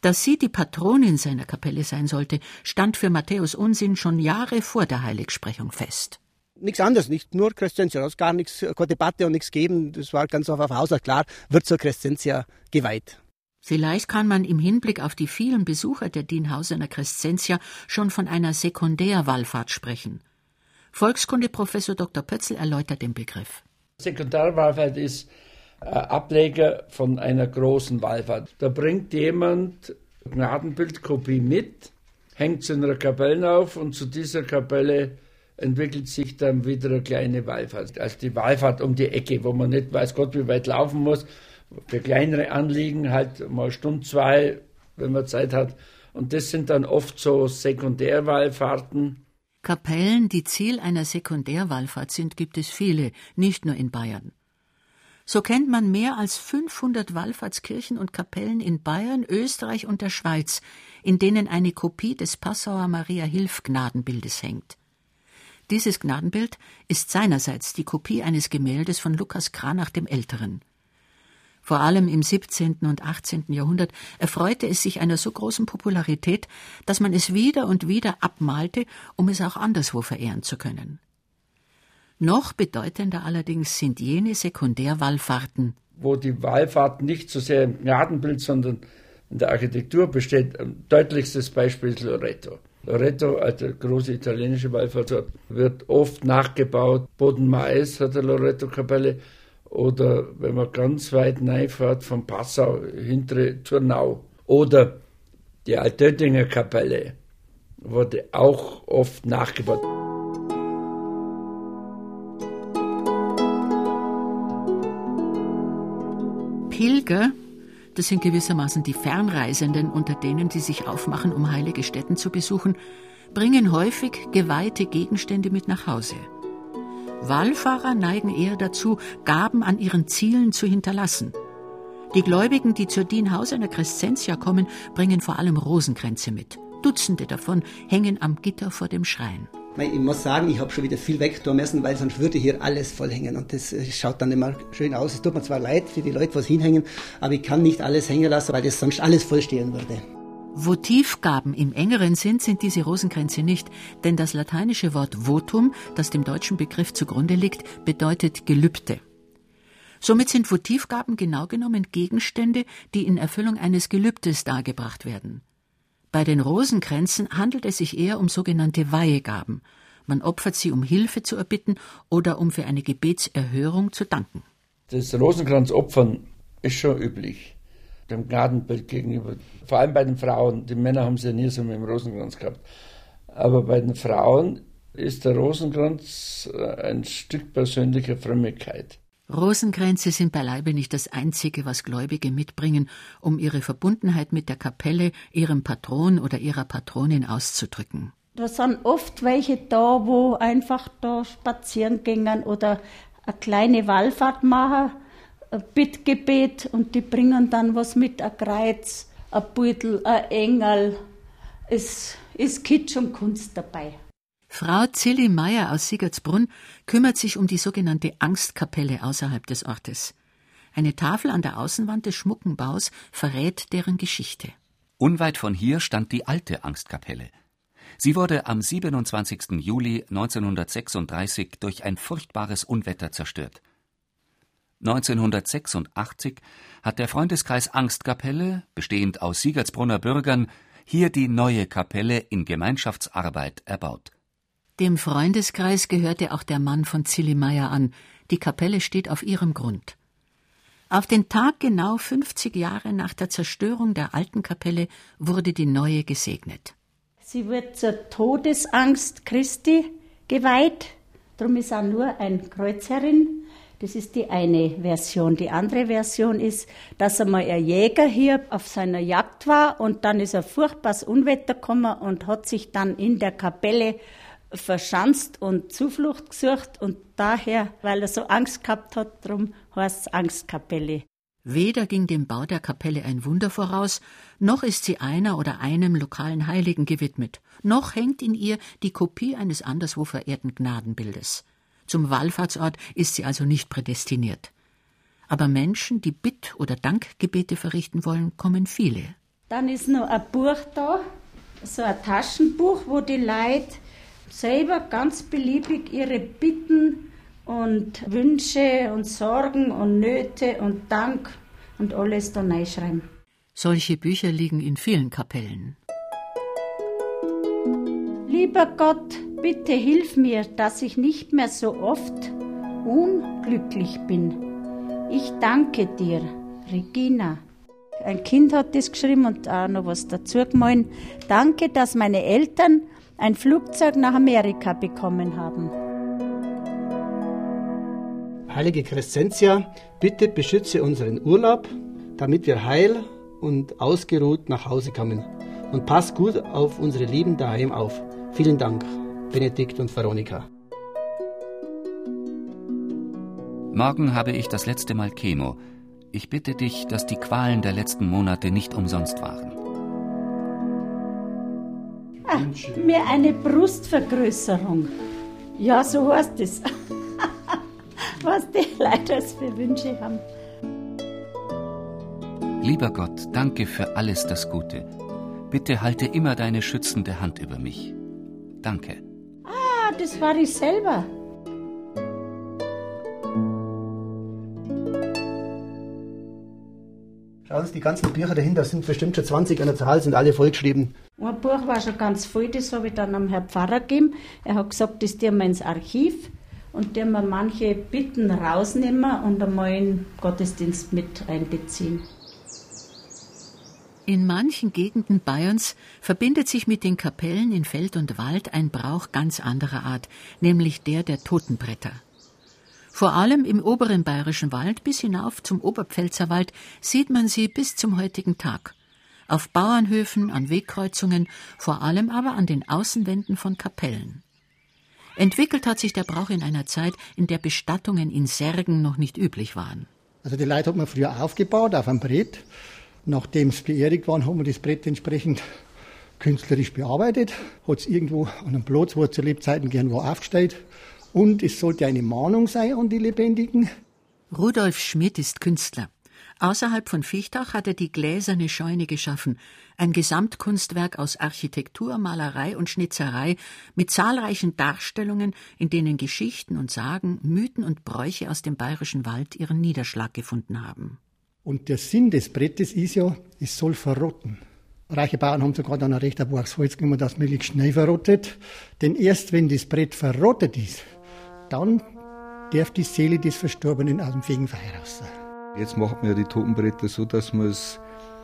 Dass sie die Patronin seiner Kapelle sein sollte, stand für Matthäus Unsinn schon Jahre vor der Heiligsprechung fest nichts anderes, nicht nur Crescentia, es gar nichts, keine Debatte und nichts geben. Das war ganz auf Haus klar, wird zur Crescentia geweiht. Vielleicht kann man im Hinblick auf die vielen Besucher der Dienhausener Crescentia schon von einer Sekundärwallfahrt sprechen. Volkskundeprofessor Dr. Pötzl erläutert den Begriff. Sekundärwallfahrt ist Ableger von einer großen Wallfahrt. Da bringt jemand Gnadenbildkopie mit, hängt sie in einer Kapelle auf und zu dieser Kapelle entwickelt sich dann wieder eine kleine Wallfahrt. Also die Wallfahrt um die Ecke, wo man nicht weiß Gott, wie weit laufen muss für kleinere Anliegen halt mal eine Stunde, zwei, wenn man Zeit hat. Und das sind dann oft so Sekundärwallfahrten. Kapellen, die Ziel einer Sekundärwallfahrt sind, gibt es viele, nicht nur in Bayern. So kennt man mehr als 500 Wallfahrtskirchen und Kapellen in Bayern, Österreich und der Schweiz, in denen eine Kopie des Passauer Maria Hilf Gnadenbildes hängt. Dieses Gnadenbild ist seinerseits die Kopie eines Gemäldes von Lukas Kranach dem Älteren. Vor allem im 17. und 18. Jahrhundert erfreute es sich einer so großen Popularität, dass man es wieder und wieder abmalte, um es auch anderswo verehren zu können. Noch bedeutender allerdings sind jene Sekundärwallfahrten, wo die Wallfahrt nicht so sehr im Gnadenbild, sondern in der Architektur besteht. Deutlichstes Beispiel ist Loreto. Loreto, also große italienische Wallfahrtsort, wird oft nachgebaut. Boden-Mais hat eine Loreto-Kapelle oder wenn man ganz weit reinfährt von Passau hintere Turnau oder die Altöttinger Kapelle wurde auch oft nachgebaut. Pilger, das sind gewissermaßen die Fernreisenden, unter denen die sich aufmachen, um heilige Stätten zu besuchen, bringen häufig geweihte Gegenstände mit nach Hause. Wallfahrer neigen eher dazu, Gaben an ihren Zielen zu hinterlassen. Die Gläubigen, die zur Dienhausener Crescentia kommen, bringen vor allem Rosenkränze mit. Dutzende davon hängen am Gitter vor dem Schrein. Ich muss sagen, ich habe schon wieder viel wegtun müssen, weil sonst würde hier alles voll hängen. Und das äh, schaut dann immer schön aus. Es tut mir zwar leid für die Leute, was hinhängen, aber ich kann nicht alles hängen lassen, weil das sonst alles vollstehen würde. Votivgaben im engeren Sinn sind diese Rosenkränze nicht, denn das lateinische Wort votum, das dem deutschen Begriff zugrunde liegt, bedeutet Gelübde. Somit sind Votivgaben genau genommen Gegenstände, die in Erfüllung eines Gelübdes dargebracht werden. Bei den Rosenkränzen handelt es sich eher um sogenannte Weihegaben. Man opfert sie, um Hilfe zu erbitten oder um für eine Gebetserhörung zu danken. Das Rosenkranzopfern ist schon üblich dem Gnadenbild gegenüber. Vor allem bei den Frauen. Die Männer haben es ja nie so mit dem Rosenkranz gehabt. Aber bei den Frauen ist der Rosenkranz äh, ein Stück persönlicher Frömmigkeit. Rosenkränze sind beileibe nicht das Einzige, was Gläubige mitbringen, um ihre Verbundenheit mit der Kapelle, ihrem Patron oder ihrer Patronin auszudrücken. Da sind oft welche da, wo einfach da spazieren gingen oder eine kleine Wallfahrt machen Bittgebet und die bringen dann was mit, ein Kreuz, ein Beutel, ein Engel. Es ist Kitsch und Kunst dabei. Frau Zilli Meyer aus Siegertsbrunn kümmert sich um die sogenannte Angstkapelle außerhalb des Ortes. Eine Tafel an der Außenwand des Schmuckenbaus verrät deren Geschichte. Unweit von hier stand die alte Angstkapelle. Sie wurde am 27. Juli 1936 durch ein furchtbares Unwetter zerstört. 1986 hat der Freundeskreis Angstkapelle, bestehend aus Siegertsbrunner Bürgern, hier die neue Kapelle in Gemeinschaftsarbeit erbaut. Dem Freundeskreis gehörte auch der Mann von Zillimeyer an. Die Kapelle steht auf ihrem Grund. Auf den Tag genau 50 Jahre nach der Zerstörung der alten Kapelle wurde die neue gesegnet. Sie wird zur Todesangst Christi geweiht. Darum ist auch nur ein Kreuz herin. Das ist die eine Version. Die andere Version ist, dass einmal ein Jäger hier auf seiner Jagd war und dann ist ein furchtbares Unwetter gekommen und hat sich dann in der Kapelle verschanzt und Zuflucht gesucht und daher, weil er so Angst gehabt hat, darum heißt es Angstkapelle. Weder ging dem Bau der Kapelle ein Wunder voraus, noch ist sie einer oder einem lokalen Heiligen gewidmet, noch hängt in ihr die Kopie eines anderswo verehrten Gnadenbildes. Zum Wallfahrtsort ist sie also nicht prädestiniert. Aber Menschen, die Bitt- oder Dankgebete verrichten wollen, kommen viele. Dann ist noch ein Buch da, so ein Taschenbuch, wo die Leute selber ganz beliebig ihre Bitten und Wünsche und Sorgen und Nöte und Dank und alles da reinschreiben. Solche Bücher liegen in vielen Kapellen. Lieber Gott, bitte hilf mir, dass ich nicht mehr so oft unglücklich bin. Ich danke dir, Regina. Ein Kind hat das geschrieben und auch noch was dazu gemahlen. Danke, dass meine Eltern ein Flugzeug nach Amerika bekommen haben. Heilige Crescentia, bitte beschütze unseren Urlaub, damit wir heil und ausgeruht nach Hause kommen. Und pass gut auf unsere Lieben daheim auf. Vielen Dank, Benedikt und Veronika. Morgen habe ich das letzte Mal Chemo. Ich bitte dich, dass die Qualen der letzten Monate nicht umsonst waren. Ah, mir eine Brustvergrößerung. Ja, so heißt es. Was die Leute für Wünsche haben. Lieber Gott, danke für alles das Gute. Bitte halte immer deine schützende Hand über mich. Danke. Ah, das war ich selber. Schauen Sie, die ganzen Bücher dahinter sind bestimmt schon 20 an der Zahl, sind alle vollgeschrieben. Ein Buch war schon ganz voll, das habe ich dann am Herrn Pfarrer gegeben. Er hat gesagt, das tun wir ins Archiv und tun wir manche Bitten rausnehmen und einmal in den Gottesdienst mit einbeziehen. In manchen Gegenden Bayerns verbindet sich mit den Kapellen in Feld und Wald ein Brauch ganz anderer Art, nämlich der der Totenbretter. Vor allem im oberen bayerischen Wald bis hinauf zum Oberpfälzerwald sieht man sie bis zum heutigen Tag. Auf Bauernhöfen, an Wegkreuzungen, vor allem aber an den Außenwänden von Kapellen. Entwickelt hat sich der Brauch in einer Zeit, in der Bestattungen in Särgen noch nicht üblich waren. Also die Leute hat man früher aufgebaut auf einem Brett. Nachdem es beerdigt waren, haben wir das Brett entsprechend künstlerisch bearbeitet, hat es irgendwo an einem Platz, wo er zu Lebzeiten gern war, aufgestellt. Und es sollte eine Mahnung sein an die Lebendigen. Rudolf Schmidt ist Künstler. Außerhalb von Fichtach hat er die gläserne Scheune geschaffen, ein Gesamtkunstwerk aus Architektur, Malerei und Schnitzerei mit zahlreichen Darstellungen, in denen Geschichten und Sagen, Mythen und Bräuche aus dem bayerischen Wald ihren Niederschlag gefunden haben. Und der Sinn des Brettes ist ja, es soll verrotten. Reiche Bauern haben sogar dann ein recht ein Holz genommen, das möglichst schnell verrottet. Denn erst wenn das Brett verrottet ist, dann darf die Seele des Verstorbenen aus dem Fegenfeuer raus. Jetzt macht man ja die Totenbretter so, dass man es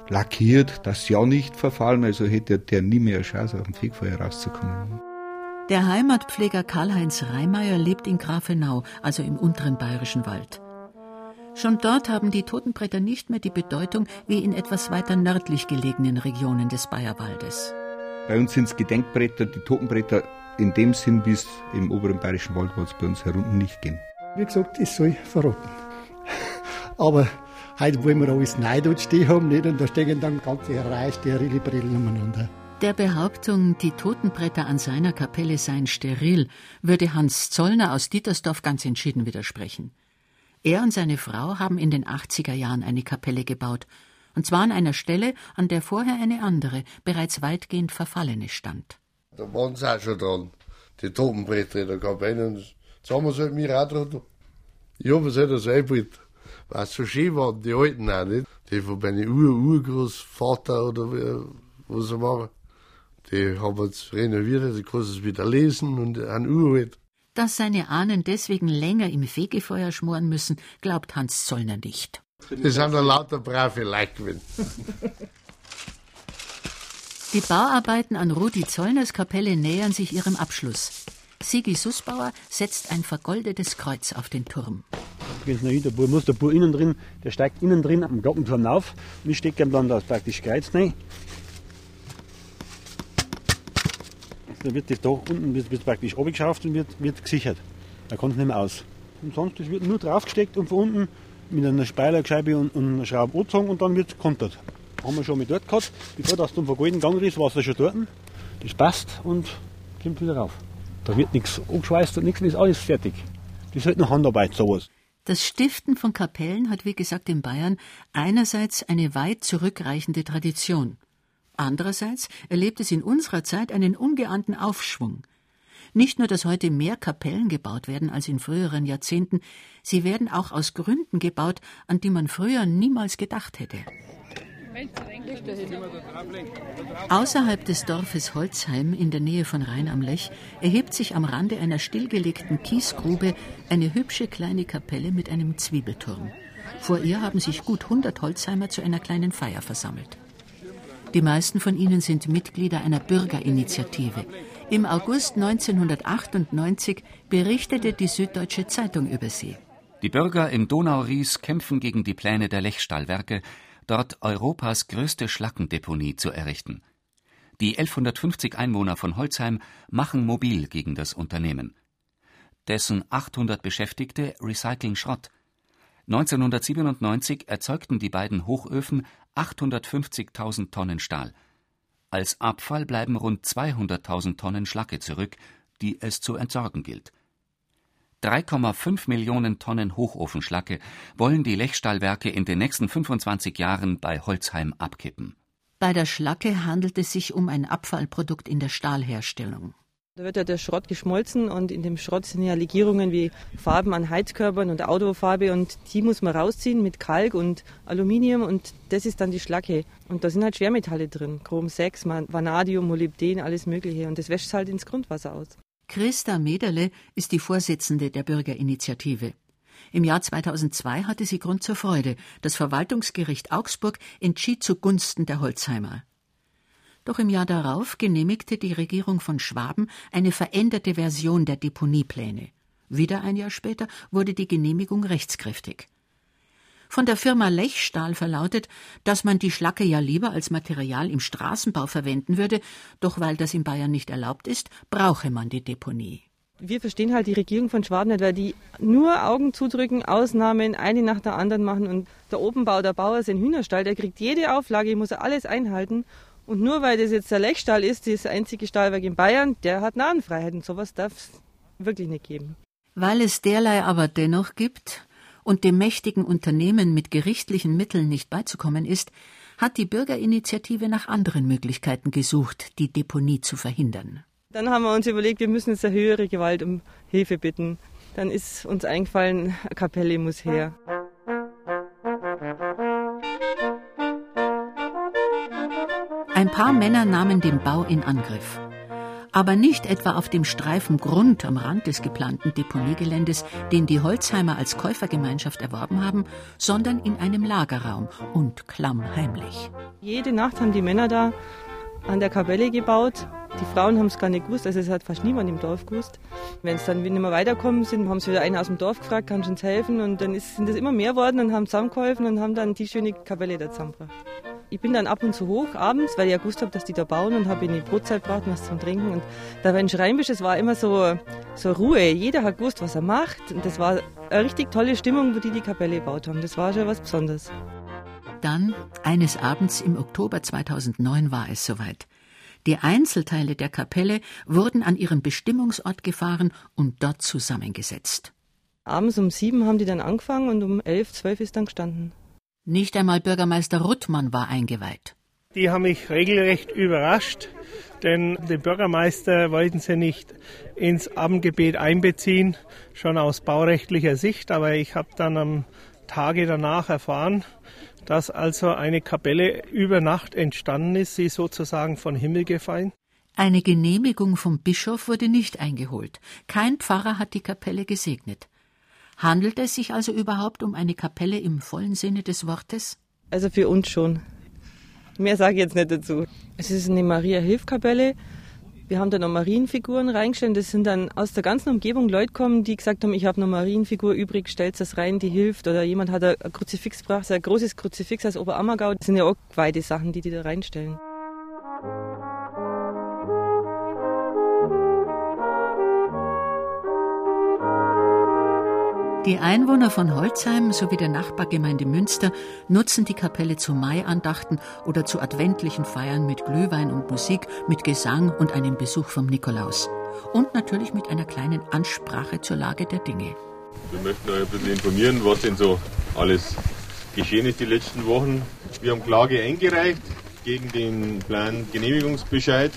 lackiert, dass sie ja nicht verfallen, also hätte der nie mehr eine Chance, aus dem Fegefeuer rauszukommen. Der Heimatpfleger Karl-Heinz Reimeyer lebt in Grafenau, also im unteren bayerischen Wald. Schon dort haben die Totenbretter nicht mehr die Bedeutung wie in etwas weiter nördlich gelegenen Regionen des Bayerwaldes. Bei uns sind es Gedenkbretter, die Totenbretter in dem Sinn, wie es im oberen bayerischen Wald bei uns herunten nicht gehen. Wie gesagt, es soll verrotten. Aber heute wollen wir alles neu dort stehen haben, nicht? Und da stehen dann ganze Reihe sterile Brillen umeinander. Der Behauptung, die Totenbretter an seiner Kapelle seien steril, würde Hans Zollner aus Dietersdorf ganz entschieden widersprechen. Er und seine Frau haben in den 80er Jahren eine Kapelle gebaut. Und zwar an einer Stelle, an der vorher eine andere, bereits weitgehend verfallene stand. Da waren sie auch schon dran, die Totenbretter in der Kapelle. Und jetzt haben wir es halt mir auch dran. Ich habe es halt das eingebaut. Was so schön waren, die Alten auch nicht. Die von meinem Ur-Urgroßvater oder was sie machen. Die haben jetzt renoviert, die kannst es wieder lesen und an uralt. Dass seine Ahnen deswegen länger im Fegefeuer schmoren müssen, glaubt Hans Zollner nicht. Das sind ja lauter brave gewesen. Die Bauarbeiten an Rudi Zollners Kapelle nähern sich ihrem Abschluss. Sigi Sussbauer setzt ein vergoldetes Kreuz auf den Turm. Hin, der Bub muss der Bub innen drin, der steigt innen drin am Glockenturm auf und ich stecke ihm dann da praktisch Kreuz rein. Dann wird das da unten wird, wird praktisch abgeschraubt und wird, wird gesichert. Da kommt es nicht mehr aus. Und sonst das wird nur draufgesteckt und von unten mit einer Speilerscheibe und, und einer Schraube angezogen und dann wird es kontert. Haben wir schon mit dort gehabt. Bevor das zum Vergolden gegangen ist, war es schon dort. Das passt und kommt wieder rauf. Da wird nichts angeschweißt und nichts, ist alles fertig. Das ist halt noch Handarbeit, sowas. Das Stiften von Kapellen hat, wie gesagt, in Bayern einerseits eine weit zurückreichende Tradition. Andererseits erlebt es in unserer Zeit einen ungeahnten Aufschwung. Nicht nur, dass heute mehr Kapellen gebaut werden als in früheren Jahrzehnten, sie werden auch aus Gründen gebaut, an die man früher niemals gedacht hätte. Außerhalb des Dorfes Holzheim in der Nähe von Rhein am Lech erhebt sich am Rande einer stillgelegten Kiesgrube eine hübsche kleine Kapelle mit einem Zwiebelturm. Vor ihr haben sich gut 100 Holzheimer zu einer kleinen Feier versammelt. Die meisten von ihnen sind Mitglieder einer Bürgerinitiative. Im August 1998 berichtete die Süddeutsche Zeitung über sie. Die Bürger im Donauries kämpfen gegen die Pläne der Lechstahlwerke, dort Europas größte Schlackendeponie zu errichten. Die 1150 Einwohner von Holzheim machen mobil gegen das Unternehmen. Dessen 800 Beschäftigte recyceln Schrott. 1997 erzeugten die beiden Hochöfen 850.000 Tonnen Stahl. Als Abfall bleiben rund 200.000 Tonnen Schlacke zurück, die es zu entsorgen gilt. 3,5 Millionen Tonnen Hochofenschlacke wollen die Lechstahlwerke in den nächsten 25 Jahren bei Holzheim abkippen. Bei der Schlacke handelt es sich um ein Abfallprodukt in der Stahlherstellung. Da wird ja der Schrott geschmolzen und in dem Schrott sind ja Legierungen wie Farben an Heizkörpern und Autofarbe und die muss man rausziehen mit Kalk und Aluminium und das ist dann die Schlacke. Und da sind halt Schwermetalle drin, Chrom 6, Vanadium, Molybden, alles mögliche und das wäscht halt ins Grundwasser aus. Christa Mederle ist die Vorsitzende der Bürgerinitiative. Im Jahr 2002 hatte sie Grund zur Freude. Das Verwaltungsgericht Augsburg entschied zugunsten der Holzheimer. Doch im Jahr darauf genehmigte die Regierung von Schwaben eine veränderte Version der Deponiepläne. Wieder ein Jahr später wurde die Genehmigung rechtskräftig. Von der Firma Lechstahl verlautet, dass man die Schlacke ja lieber als Material im Straßenbau verwenden würde, doch weil das in Bayern nicht erlaubt ist, brauche man die Deponie. Wir verstehen halt die Regierung von Schwaben nicht, weil die nur Augen zudrücken, Ausnahmen eine nach der anderen machen und der Obenbau, der Bauer, sein Hühnerstall, der kriegt jede Auflage, muss er alles einhalten und nur weil das jetzt der Lechstall ist, das einzige Stahlwerk in Bayern, der hat Nahenfreiheit und sowas darf es wirklich nicht geben. Weil es derlei aber dennoch gibt und dem mächtigen Unternehmen mit gerichtlichen Mitteln nicht beizukommen ist, hat die Bürgerinitiative nach anderen Möglichkeiten gesucht, die Deponie zu verhindern. Dann haben wir uns überlegt, wir müssen jetzt eine höhere Gewalt um Hilfe bitten. Dann ist uns eingefallen, eine Kapelle muss her. Ein paar Männer nahmen den Bau in Angriff. Aber nicht etwa auf dem Streifen Grund am Rand des geplanten Deponiegeländes, den die Holzheimer als Käufergemeinschaft erworben haben, sondern in einem Lagerraum und klammheimlich. Jede Nacht haben die Männer da an der Kapelle gebaut. Die Frauen haben es gar nicht gewusst, also es hat fast niemand im Dorf gewusst. Wenn es dann nicht mehr weiterkommen sind, haben sie wieder einen aus dem Dorf gefragt, kann uns helfen und dann ist, sind es immer mehr worden und haben zusammengeholfen und haben dann die schöne Kapelle da zusammengebracht. Ich bin dann ab und zu hoch abends, weil ich ja gewusst habe, dass die da bauen und habe in die Brotzeit gebracht und was zum Trinken. Und da war in Schreimbisch, es war immer so, so Ruhe. Jeder hat gewusst, was er macht. Und das war eine richtig tolle Stimmung, wo die die Kapelle gebaut haben. Das war schon was Besonderes. Dann, eines Abends im Oktober 2009 war es soweit. Die Einzelteile der Kapelle wurden an ihren Bestimmungsort gefahren und dort zusammengesetzt. Abends um sieben haben die dann angefangen und um elf, zwölf ist dann gestanden. Nicht einmal Bürgermeister Ruttmann war eingeweiht. Die haben mich regelrecht überrascht, denn den Bürgermeister wollten sie nicht ins Abendgebet einbeziehen, schon aus baurechtlicher Sicht. Aber ich habe dann am Tage danach erfahren, dass also eine Kapelle über Nacht entstanden ist, sie sozusagen von Himmel gefallen. Eine Genehmigung vom Bischof wurde nicht eingeholt. Kein Pfarrer hat die Kapelle gesegnet. Handelt es sich also überhaupt um eine Kapelle im vollen Sinne des Wortes? Also für uns schon. Mehr sage ich jetzt nicht dazu. Es ist eine Maria-Hilf-Kapelle. Wir haben da noch Marienfiguren reingestellt. Das sind dann aus der ganzen Umgebung Leute gekommen, die gesagt haben, ich habe eine Marienfigur übrig, stellt das rein, die hilft. Oder jemand hat ein Kruzifix gebracht, ein großes Kruzifix aus Oberammergau. Das sind ja auch geweihte Sachen, die die da reinstellen. Die Einwohner von Holzheim sowie der Nachbargemeinde Münster nutzen die Kapelle zu Maiandachten oder zu adventlichen Feiern mit Glühwein und Musik, mit Gesang und einem Besuch vom Nikolaus. Und natürlich mit einer kleinen Ansprache zur Lage der Dinge. Wir möchten euch ein bisschen informieren, was denn so alles geschehen ist die letzten Wochen. Wir haben Klage eingereicht gegen den Plan Genehmigungsbescheid.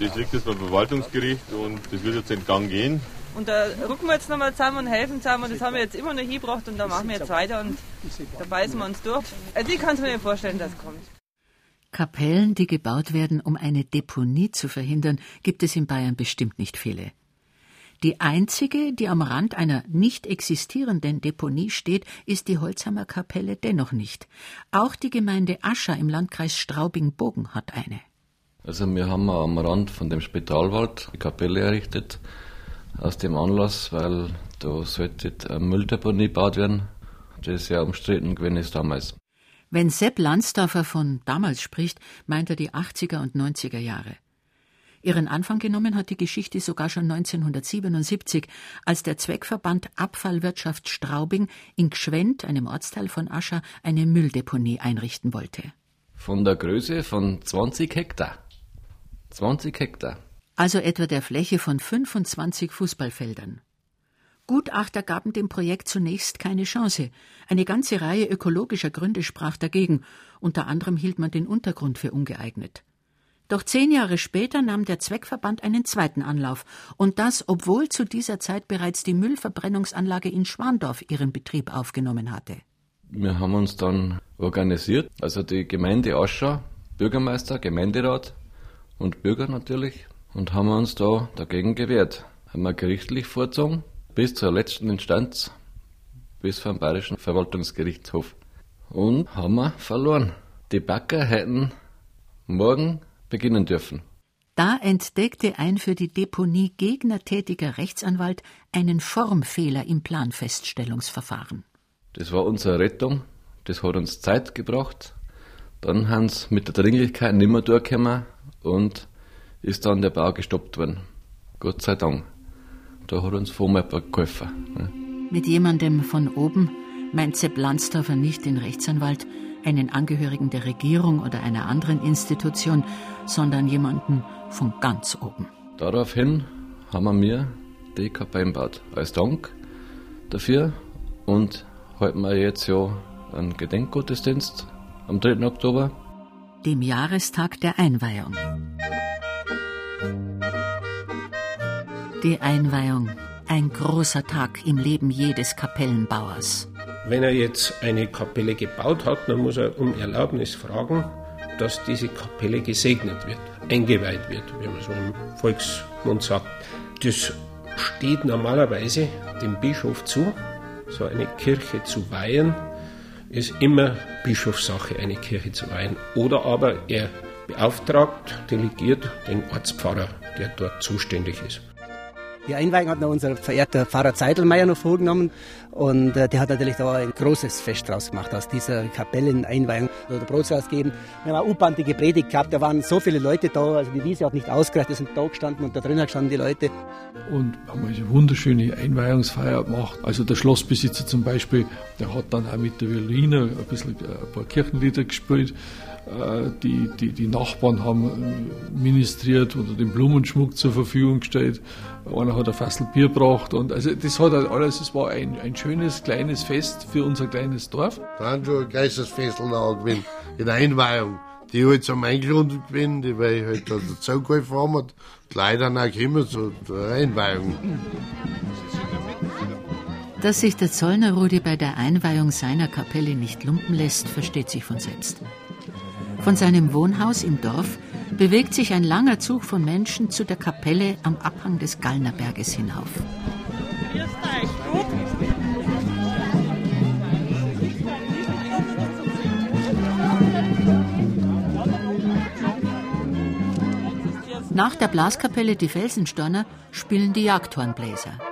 Das liegt jetzt beim Verwaltungsgericht und das wird jetzt in Gang gehen. Und da rücken wir jetzt nochmal zusammen und helfen zusammen. Und das haben wir jetzt immer noch hingebracht und da machen wir jetzt weiter und da beißen wir uns durch. Also ich kann es mir vorstellen, dass es kommt. Kapellen, die gebaut werden, um eine Deponie zu verhindern, gibt es in Bayern bestimmt nicht viele. Die einzige, die am Rand einer nicht existierenden Deponie steht, ist die Holzheimer Kapelle dennoch nicht. Auch die Gemeinde Ascher im Landkreis Straubing-Bogen hat eine. Also wir haben am Rand von dem Spitalwald die Kapelle errichtet aus dem Anlass, weil da sollte eine Mülldeponie gebaut werden, das sehr umstritten gewesen ist damals. Wenn Sepp Landsdorfer von damals spricht, meint er die 80er und 90er Jahre. Ihren Anfang genommen hat die Geschichte sogar schon 1977, als der Zweckverband Abfallwirtschaft Straubing in Gschwend, einem Ortsteil von Ascher, eine Mülldeponie einrichten wollte. Von der Größe von 20 Hektar. 20 Hektar also etwa der Fläche von 25 Fußballfeldern. Gutachter gaben dem Projekt zunächst keine Chance. Eine ganze Reihe ökologischer Gründe sprach dagegen. Unter anderem hielt man den Untergrund für ungeeignet. Doch zehn Jahre später nahm der Zweckverband einen zweiten Anlauf. Und das, obwohl zu dieser Zeit bereits die Müllverbrennungsanlage in Schwandorf ihren Betrieb aufgenommen hatte. Wir haben uns dann organisiert, also die Gemeinde Aschau, Bürgermeister, Gemeinderat und Bürger natürlich, und haben uns da dagegen gewehrt. Haben wir gerichtlich vorgezogen, bis zur letzten Instanz, bis vom Bayerischen Verwaltungsgerichtshof. Und haben wir verloren. Die Backer hätten morgen beginnen dürfen. Da entdeckte ein für die Deponie Gegner tätiger Rechtsanwalt einen Formfehler im Planfeststellungsverfahren. Das war unsere Rettung. Das hat uns Zeit gebracht. Dann haben sie mit der Dringlichkeit nicht mehr durchgekommen und ist dann der Bau gestoppt worden. Gott sei Dank. Da hat uns Vormapper geholfen. Ne? Mit jemandem von oben meint Sepp Landsdorfer nicht den Rechtsanwalt, einen Angehörigen der Regierung oder einer anderen Institution, sondern jemanden von ganz oben. Daraufhin haben wir mir die Kapelle gebaut. Als Dank dafür und halten wir jetzt ja einen Gedenkgottesdienst am 3. Oktober. Dem Jahrestag der Einweihung. Die Einweihung. Ein großer Tag im Leben jedes Kapellenbauers. Wenn er jetzt eine Kapelle gebaut hat, dann muss er um Erlaubnis fragen, dass diese Kapelle gesegnet wird, eingeweiht wird, wie man so im Volksmund sagt. Das steht normalerweise dem Bischof zu, so eine Kirche zu weihen, ist immer Bischofssache, eine Kirche zu weihen. Oder aber er beauftragt, delegiert den Ortspfarrer, der dort zuständig ist. Die Einweihung hat noch unser verehrter Pfarrer Zeidelmeier noch vorgenommen und äh, der hat natürlich da ein großes Fest draus gemacht aus dieser Kapelleneinweihung oder Brotshaus geben. Wir haben eine U-Bandige Predigt gehabt, da waren so viele Leute da, also die Wiese hat nicht ausgereicht, da sind da gestanden und da drinnen standen die Leute. Und haben eine wunderschöne Einweihungsfeier gemacht. Also der Schlossbesitzer zum Beispiel, der hat dann auch mit der Violine ein bisschen äh, ein paar Kirchenlieder gespielt die, die, die Nachbarn haben äh, ministriert oder den Blumenschmuck zur Verfügung gestellt. Einer hat ein Fassel Bier gebracht. Und also das hat halt alles, es war ein, ein schönes kleines Fest für unser kleines Dorf. Da haben schon ein Geistesfest gewesen, in der Einweihung. Die halt zum Eingeladen gewesen, die weil ich halt da dazu geholfen haben und leider auch gekommen zur Einweihung. Dass sich der Zollner Rudi bei der Einweihung seiner Kapelle nicht lumpen lässt, versteht sich von selbst. Von seinem Wohnhaus im Dorf bewegt sich ein langer Zug von Menschen zu der Kapelle am Abhang des Gallnerberges hinauf. Nach der Blaskapelle Die Felsenstorner spielen die Jagdhornbläser.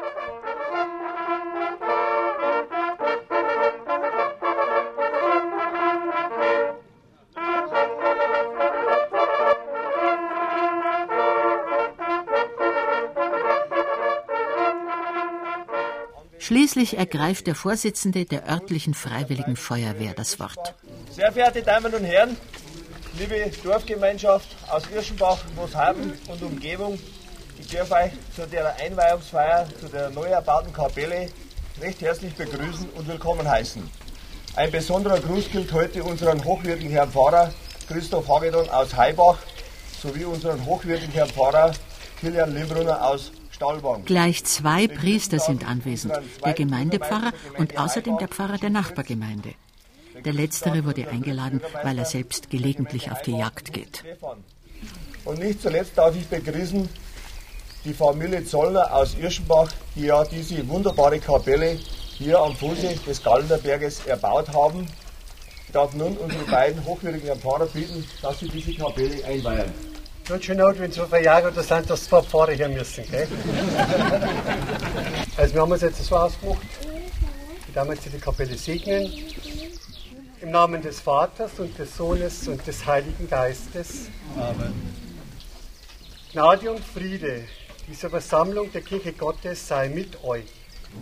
Schließlich ergreift der Vorsitzende der örtlichen Freiwilligen Feuerwehr das Wort. Sehr verehrte Damen und Herren, liebe Dorfgemeinschaft aus Irschenbach, Moshaben und Umgebung, ich darf euch zu der Einweihungsfeier zu der neu erbauten Kapelle recht herzlich begrüßen und willkommen heißen. Ein besonderer Gruß gilt heute unseren hochwürdigen Herrn Pfarrer Christoph Hagedon aus Heibach sowie unseren hochwürdigen Herrn Pfarrer Kilian Limbrunner aus Gleich zwei Priester sind anwesend, der Gemeindepfarrer und außerdem der Pfarrer der Nachbargemeinde. Der letztere wurde eingeladen, weil er selbst gelegentlich auf die Jagd geht. Und nicht zuletzt darf ich begrüßen die Familie Zollner aus Irschenbach, die ja diese wunderbare Kapelle hier am Fuße des Gallnerberges erbaut haben. Ich darf nun unsere beiden hochwürdigen Pfarrer bitten, dass sie diese Kapelle einweihen. Tut schon not, wenn so viele Jahre da sind, dass zwei Pfarrer her müssen. Gell? also wir haben uns jetzt so ausgemacht, wir werden jetzt die Kapelle segnen. Im Namen des Vaters und des Sohnes und des Heiligen Geistes. Amen. Gnade und Friede dieser Versammlung der Kirche Gottes sei mit euch.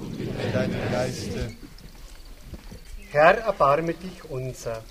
Und mit deinem Geiste. Herr, erbarme dich unser.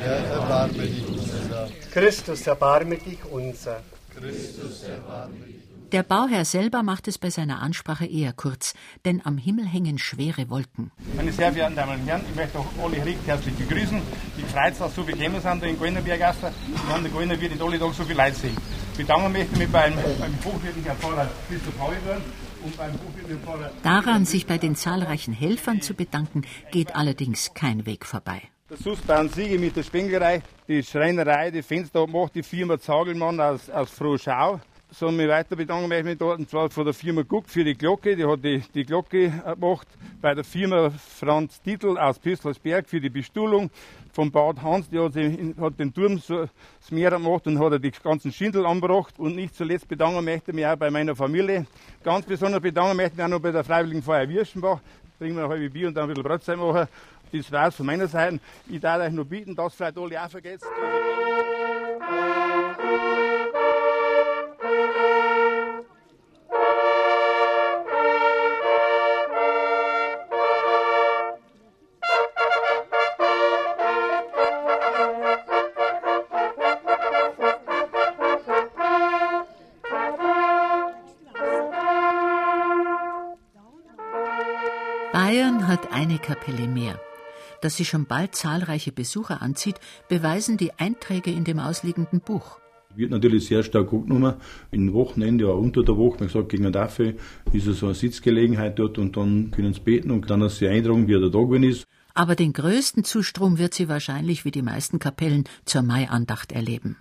Herr, erbarme dich unser. Christus, erbarme dich unser. Christus, erbarme dich der Bauherr selber macht es bei seiner Ansprache eher kurz, denn am Himmel hängen schwere Wolken. Meine sehr verehrten Damen und Herren, ich möchte auch alle recht herzlich begrüßen. Ich freue mich, dass so viele gekommen sind in Goinerbergasse. Wir haben in Goiner wird alle Tage so viele Leute sehen. Bedanken möchte ich mich beim, beim hochwertigen Herrn Pfarrer Christoph Hauedorn und beim hochwertigen Pfarrer... Daran, sich bei den zahlreichen Helfern zu bedanken, geht allerdings kein Weg vorbei. Der Sussbahn Siege mit der Spenglerei, die Schreinerei, die Fenster macht die Firma Zagelmann aus, aus Frohschau. So mich weiter bedanken möchte ich mich dort, und zwar von der Firma Guck für die Glocke, die hat die, die Glocke gemacht. Bei der Firma Franz Titel aus Püsslersberg für die Bestuhlung. Vom Bad Hans, die hat, den Turm so, Meer gemacht und hat die ganzen Schindel angebracht. Und nicht zuletzt bedanken möchte ich mich auch bei meiner Familie. Ganz besonders bedanken möchte ich mich auch noch bei der Freiwilligen Feuer Wirschenbach. Bringen wir ein halbes Bier und dann ein bisschen Brotzeit machen. Das war's von meiner Seite. Ich darf euch nur bieten, dass vielleicht alle auch vergessen. Bayern hat eine Kapelle mehr. Dass sie schon bald zahlreiche Besucher anzieht, beweisen die Einträge in dem ausliegenden Buch. Wird natürlich sehr stark angenommen. In Wochenende, auch unter der Woche, man sagt, gegen eine Tafel ist so eine Sitzgelegenheit dort und dann können sie beten und dann ist sie eintragen, wie der Tag ist. Aber den größten Zustrom wird sie wahrscheinlich wie die meisten Kapellen zur Maiandacht erleben.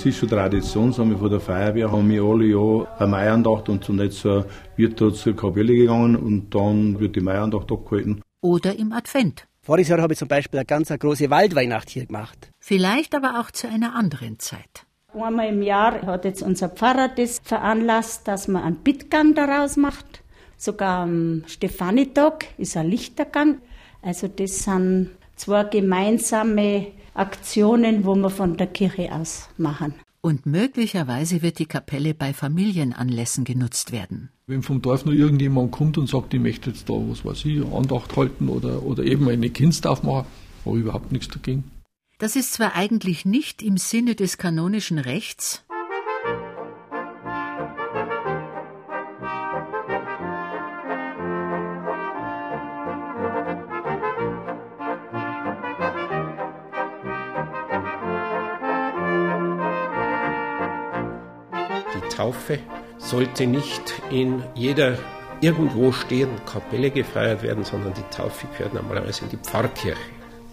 Das ist schon Tradition, sagen wir von der Feuerwehr, haben wir alle Jahr eine Maiandacht und zunächst wird da zur Kapelle gegangen und dann wird die Maiandacht abgehalten. Oder im Advent. Voriges Jahr habe ich zum Beispiel eine ganz große Waldweihnacht hier gemacht. Vielleicht aber auch zu einer anderen Zeit. Einmal im Jahr hat jetzt unser Pfarrer das veranlasst, dass man einen Bittgang daraus macht. Sogar am Stefanitag ist ein Lichtergang. Also das sind zwei gemeinsame Aktionen, wo wir von der Kirche aus machen. Und möglicherweise wird die Kapelle bei Familienanlässen genutzt werden. Wenn vom Dorf nur irgendjemand kommt und sagt, ich möchte jetzt da, was weiß ich, Andacht halten oder, oder eben eine Kindstauf machen, habe ich überhaupt nichts dagegen. Das ist zwar eigentlich nicht im Sinne des kanonischen Rechts, Taufe sollte nicht in jeder irgendwo stehenden Kapelle gefeiert werden, sondern die Taufe gehört normalerweise in die Pfarrkirche.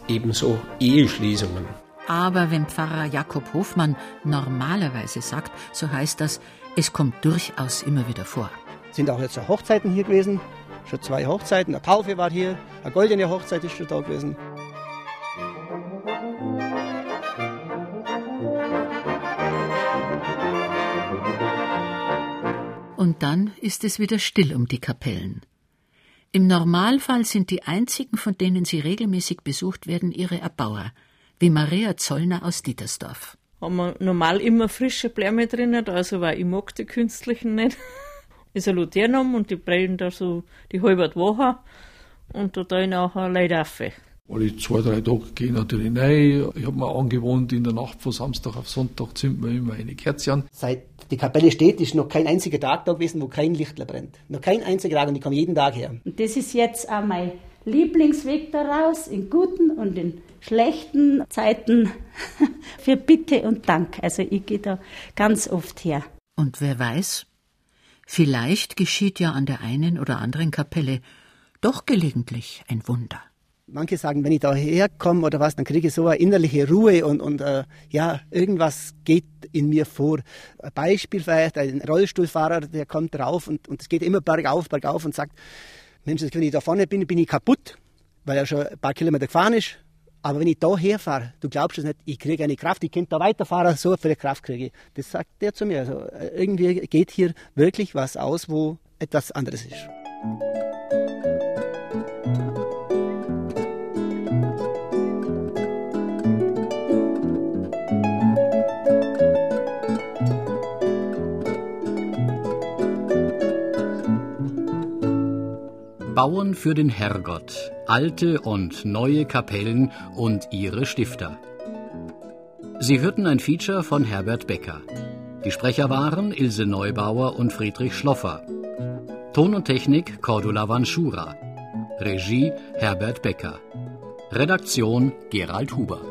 Ebenso Eheschließungen. aber wenn Pfarrer Jakob Hofmann normalerweise sagt, so heißt das, es kommt durchaus immer wieder vor. Sind auch jetzt Hochzeiten hier gewesen, schon zwei Hochzeiten, eine Taufe war hier, eine goldene Hochzeit ist schon da gewesen. Ist es wieder still um die Kapellen. Im Normalfall sind die einzigen, von denen sie regelmäßig besucht werden, ihre Erbauer, wie Maria Zollner aus Dietersdorf. haben wir normal immer frische Bläme drinnen, also weil ich mag die künstlichen nicht. ist ein Luternum und die brennen da so die halbe Woche und da tue ich nachher Leidaffe. Alle zwei, drei Tage gehe ich natürlich rein. Ich habe mir angewohnt, in der Nacht von Samstag auf Sonntag zünden wir immer eine Kerze an. Seit die Kapelle steht, ist noch kein einziger Tag da gewesen, wo kein Lichtler brennt. Noch kein einziger Tag und ich komme jeden Tag her. Und das ist jetzt auch mein Lieblingsweg daraus, in guten und in schlechten Zeiten für Bitte und Dank. Also ich gehe da ganz oft her. Und wer weiß, vielleicht geschieht ja an der einen oder anderen Kapelle doch gelegentlich ein Wunder. Manche sagen, wenn ich da herkomme oder was, dann kriege ich so eine innerliche Ruhe und, und äh, ja, irgendwas geht in mir vor. Ein Beispiel vielleicht, ein Rollstuhlfahrer, der kommt drauf und, und es geht immer bergauf, bergauf und sagt, Mensch, wenn ich da vorne bin, bin ich kaputt, weil er schon ein paar Kilometer gefahren ist. Aber wenn ich da herfahre, du glaubst es nicht, ich kriege eine Kraft, ich könnte da weiterfahren, so viel Kraft kriege ich. Das sagt der zu mir. Also irgendwie geht hier wirklich was aus, wo etwas anderes ist. Bauen für den Herrgott, alte und neue Kapellen und ihre Stifter. Sie hörten ein Feature von Herbert Becker. Die Sprecher waren Ilse Neubauer und Friedrich Schloffer. Ton und Technik Cordula Vanschura. Regie Herbert Becker. Redaktion Gerald Huber.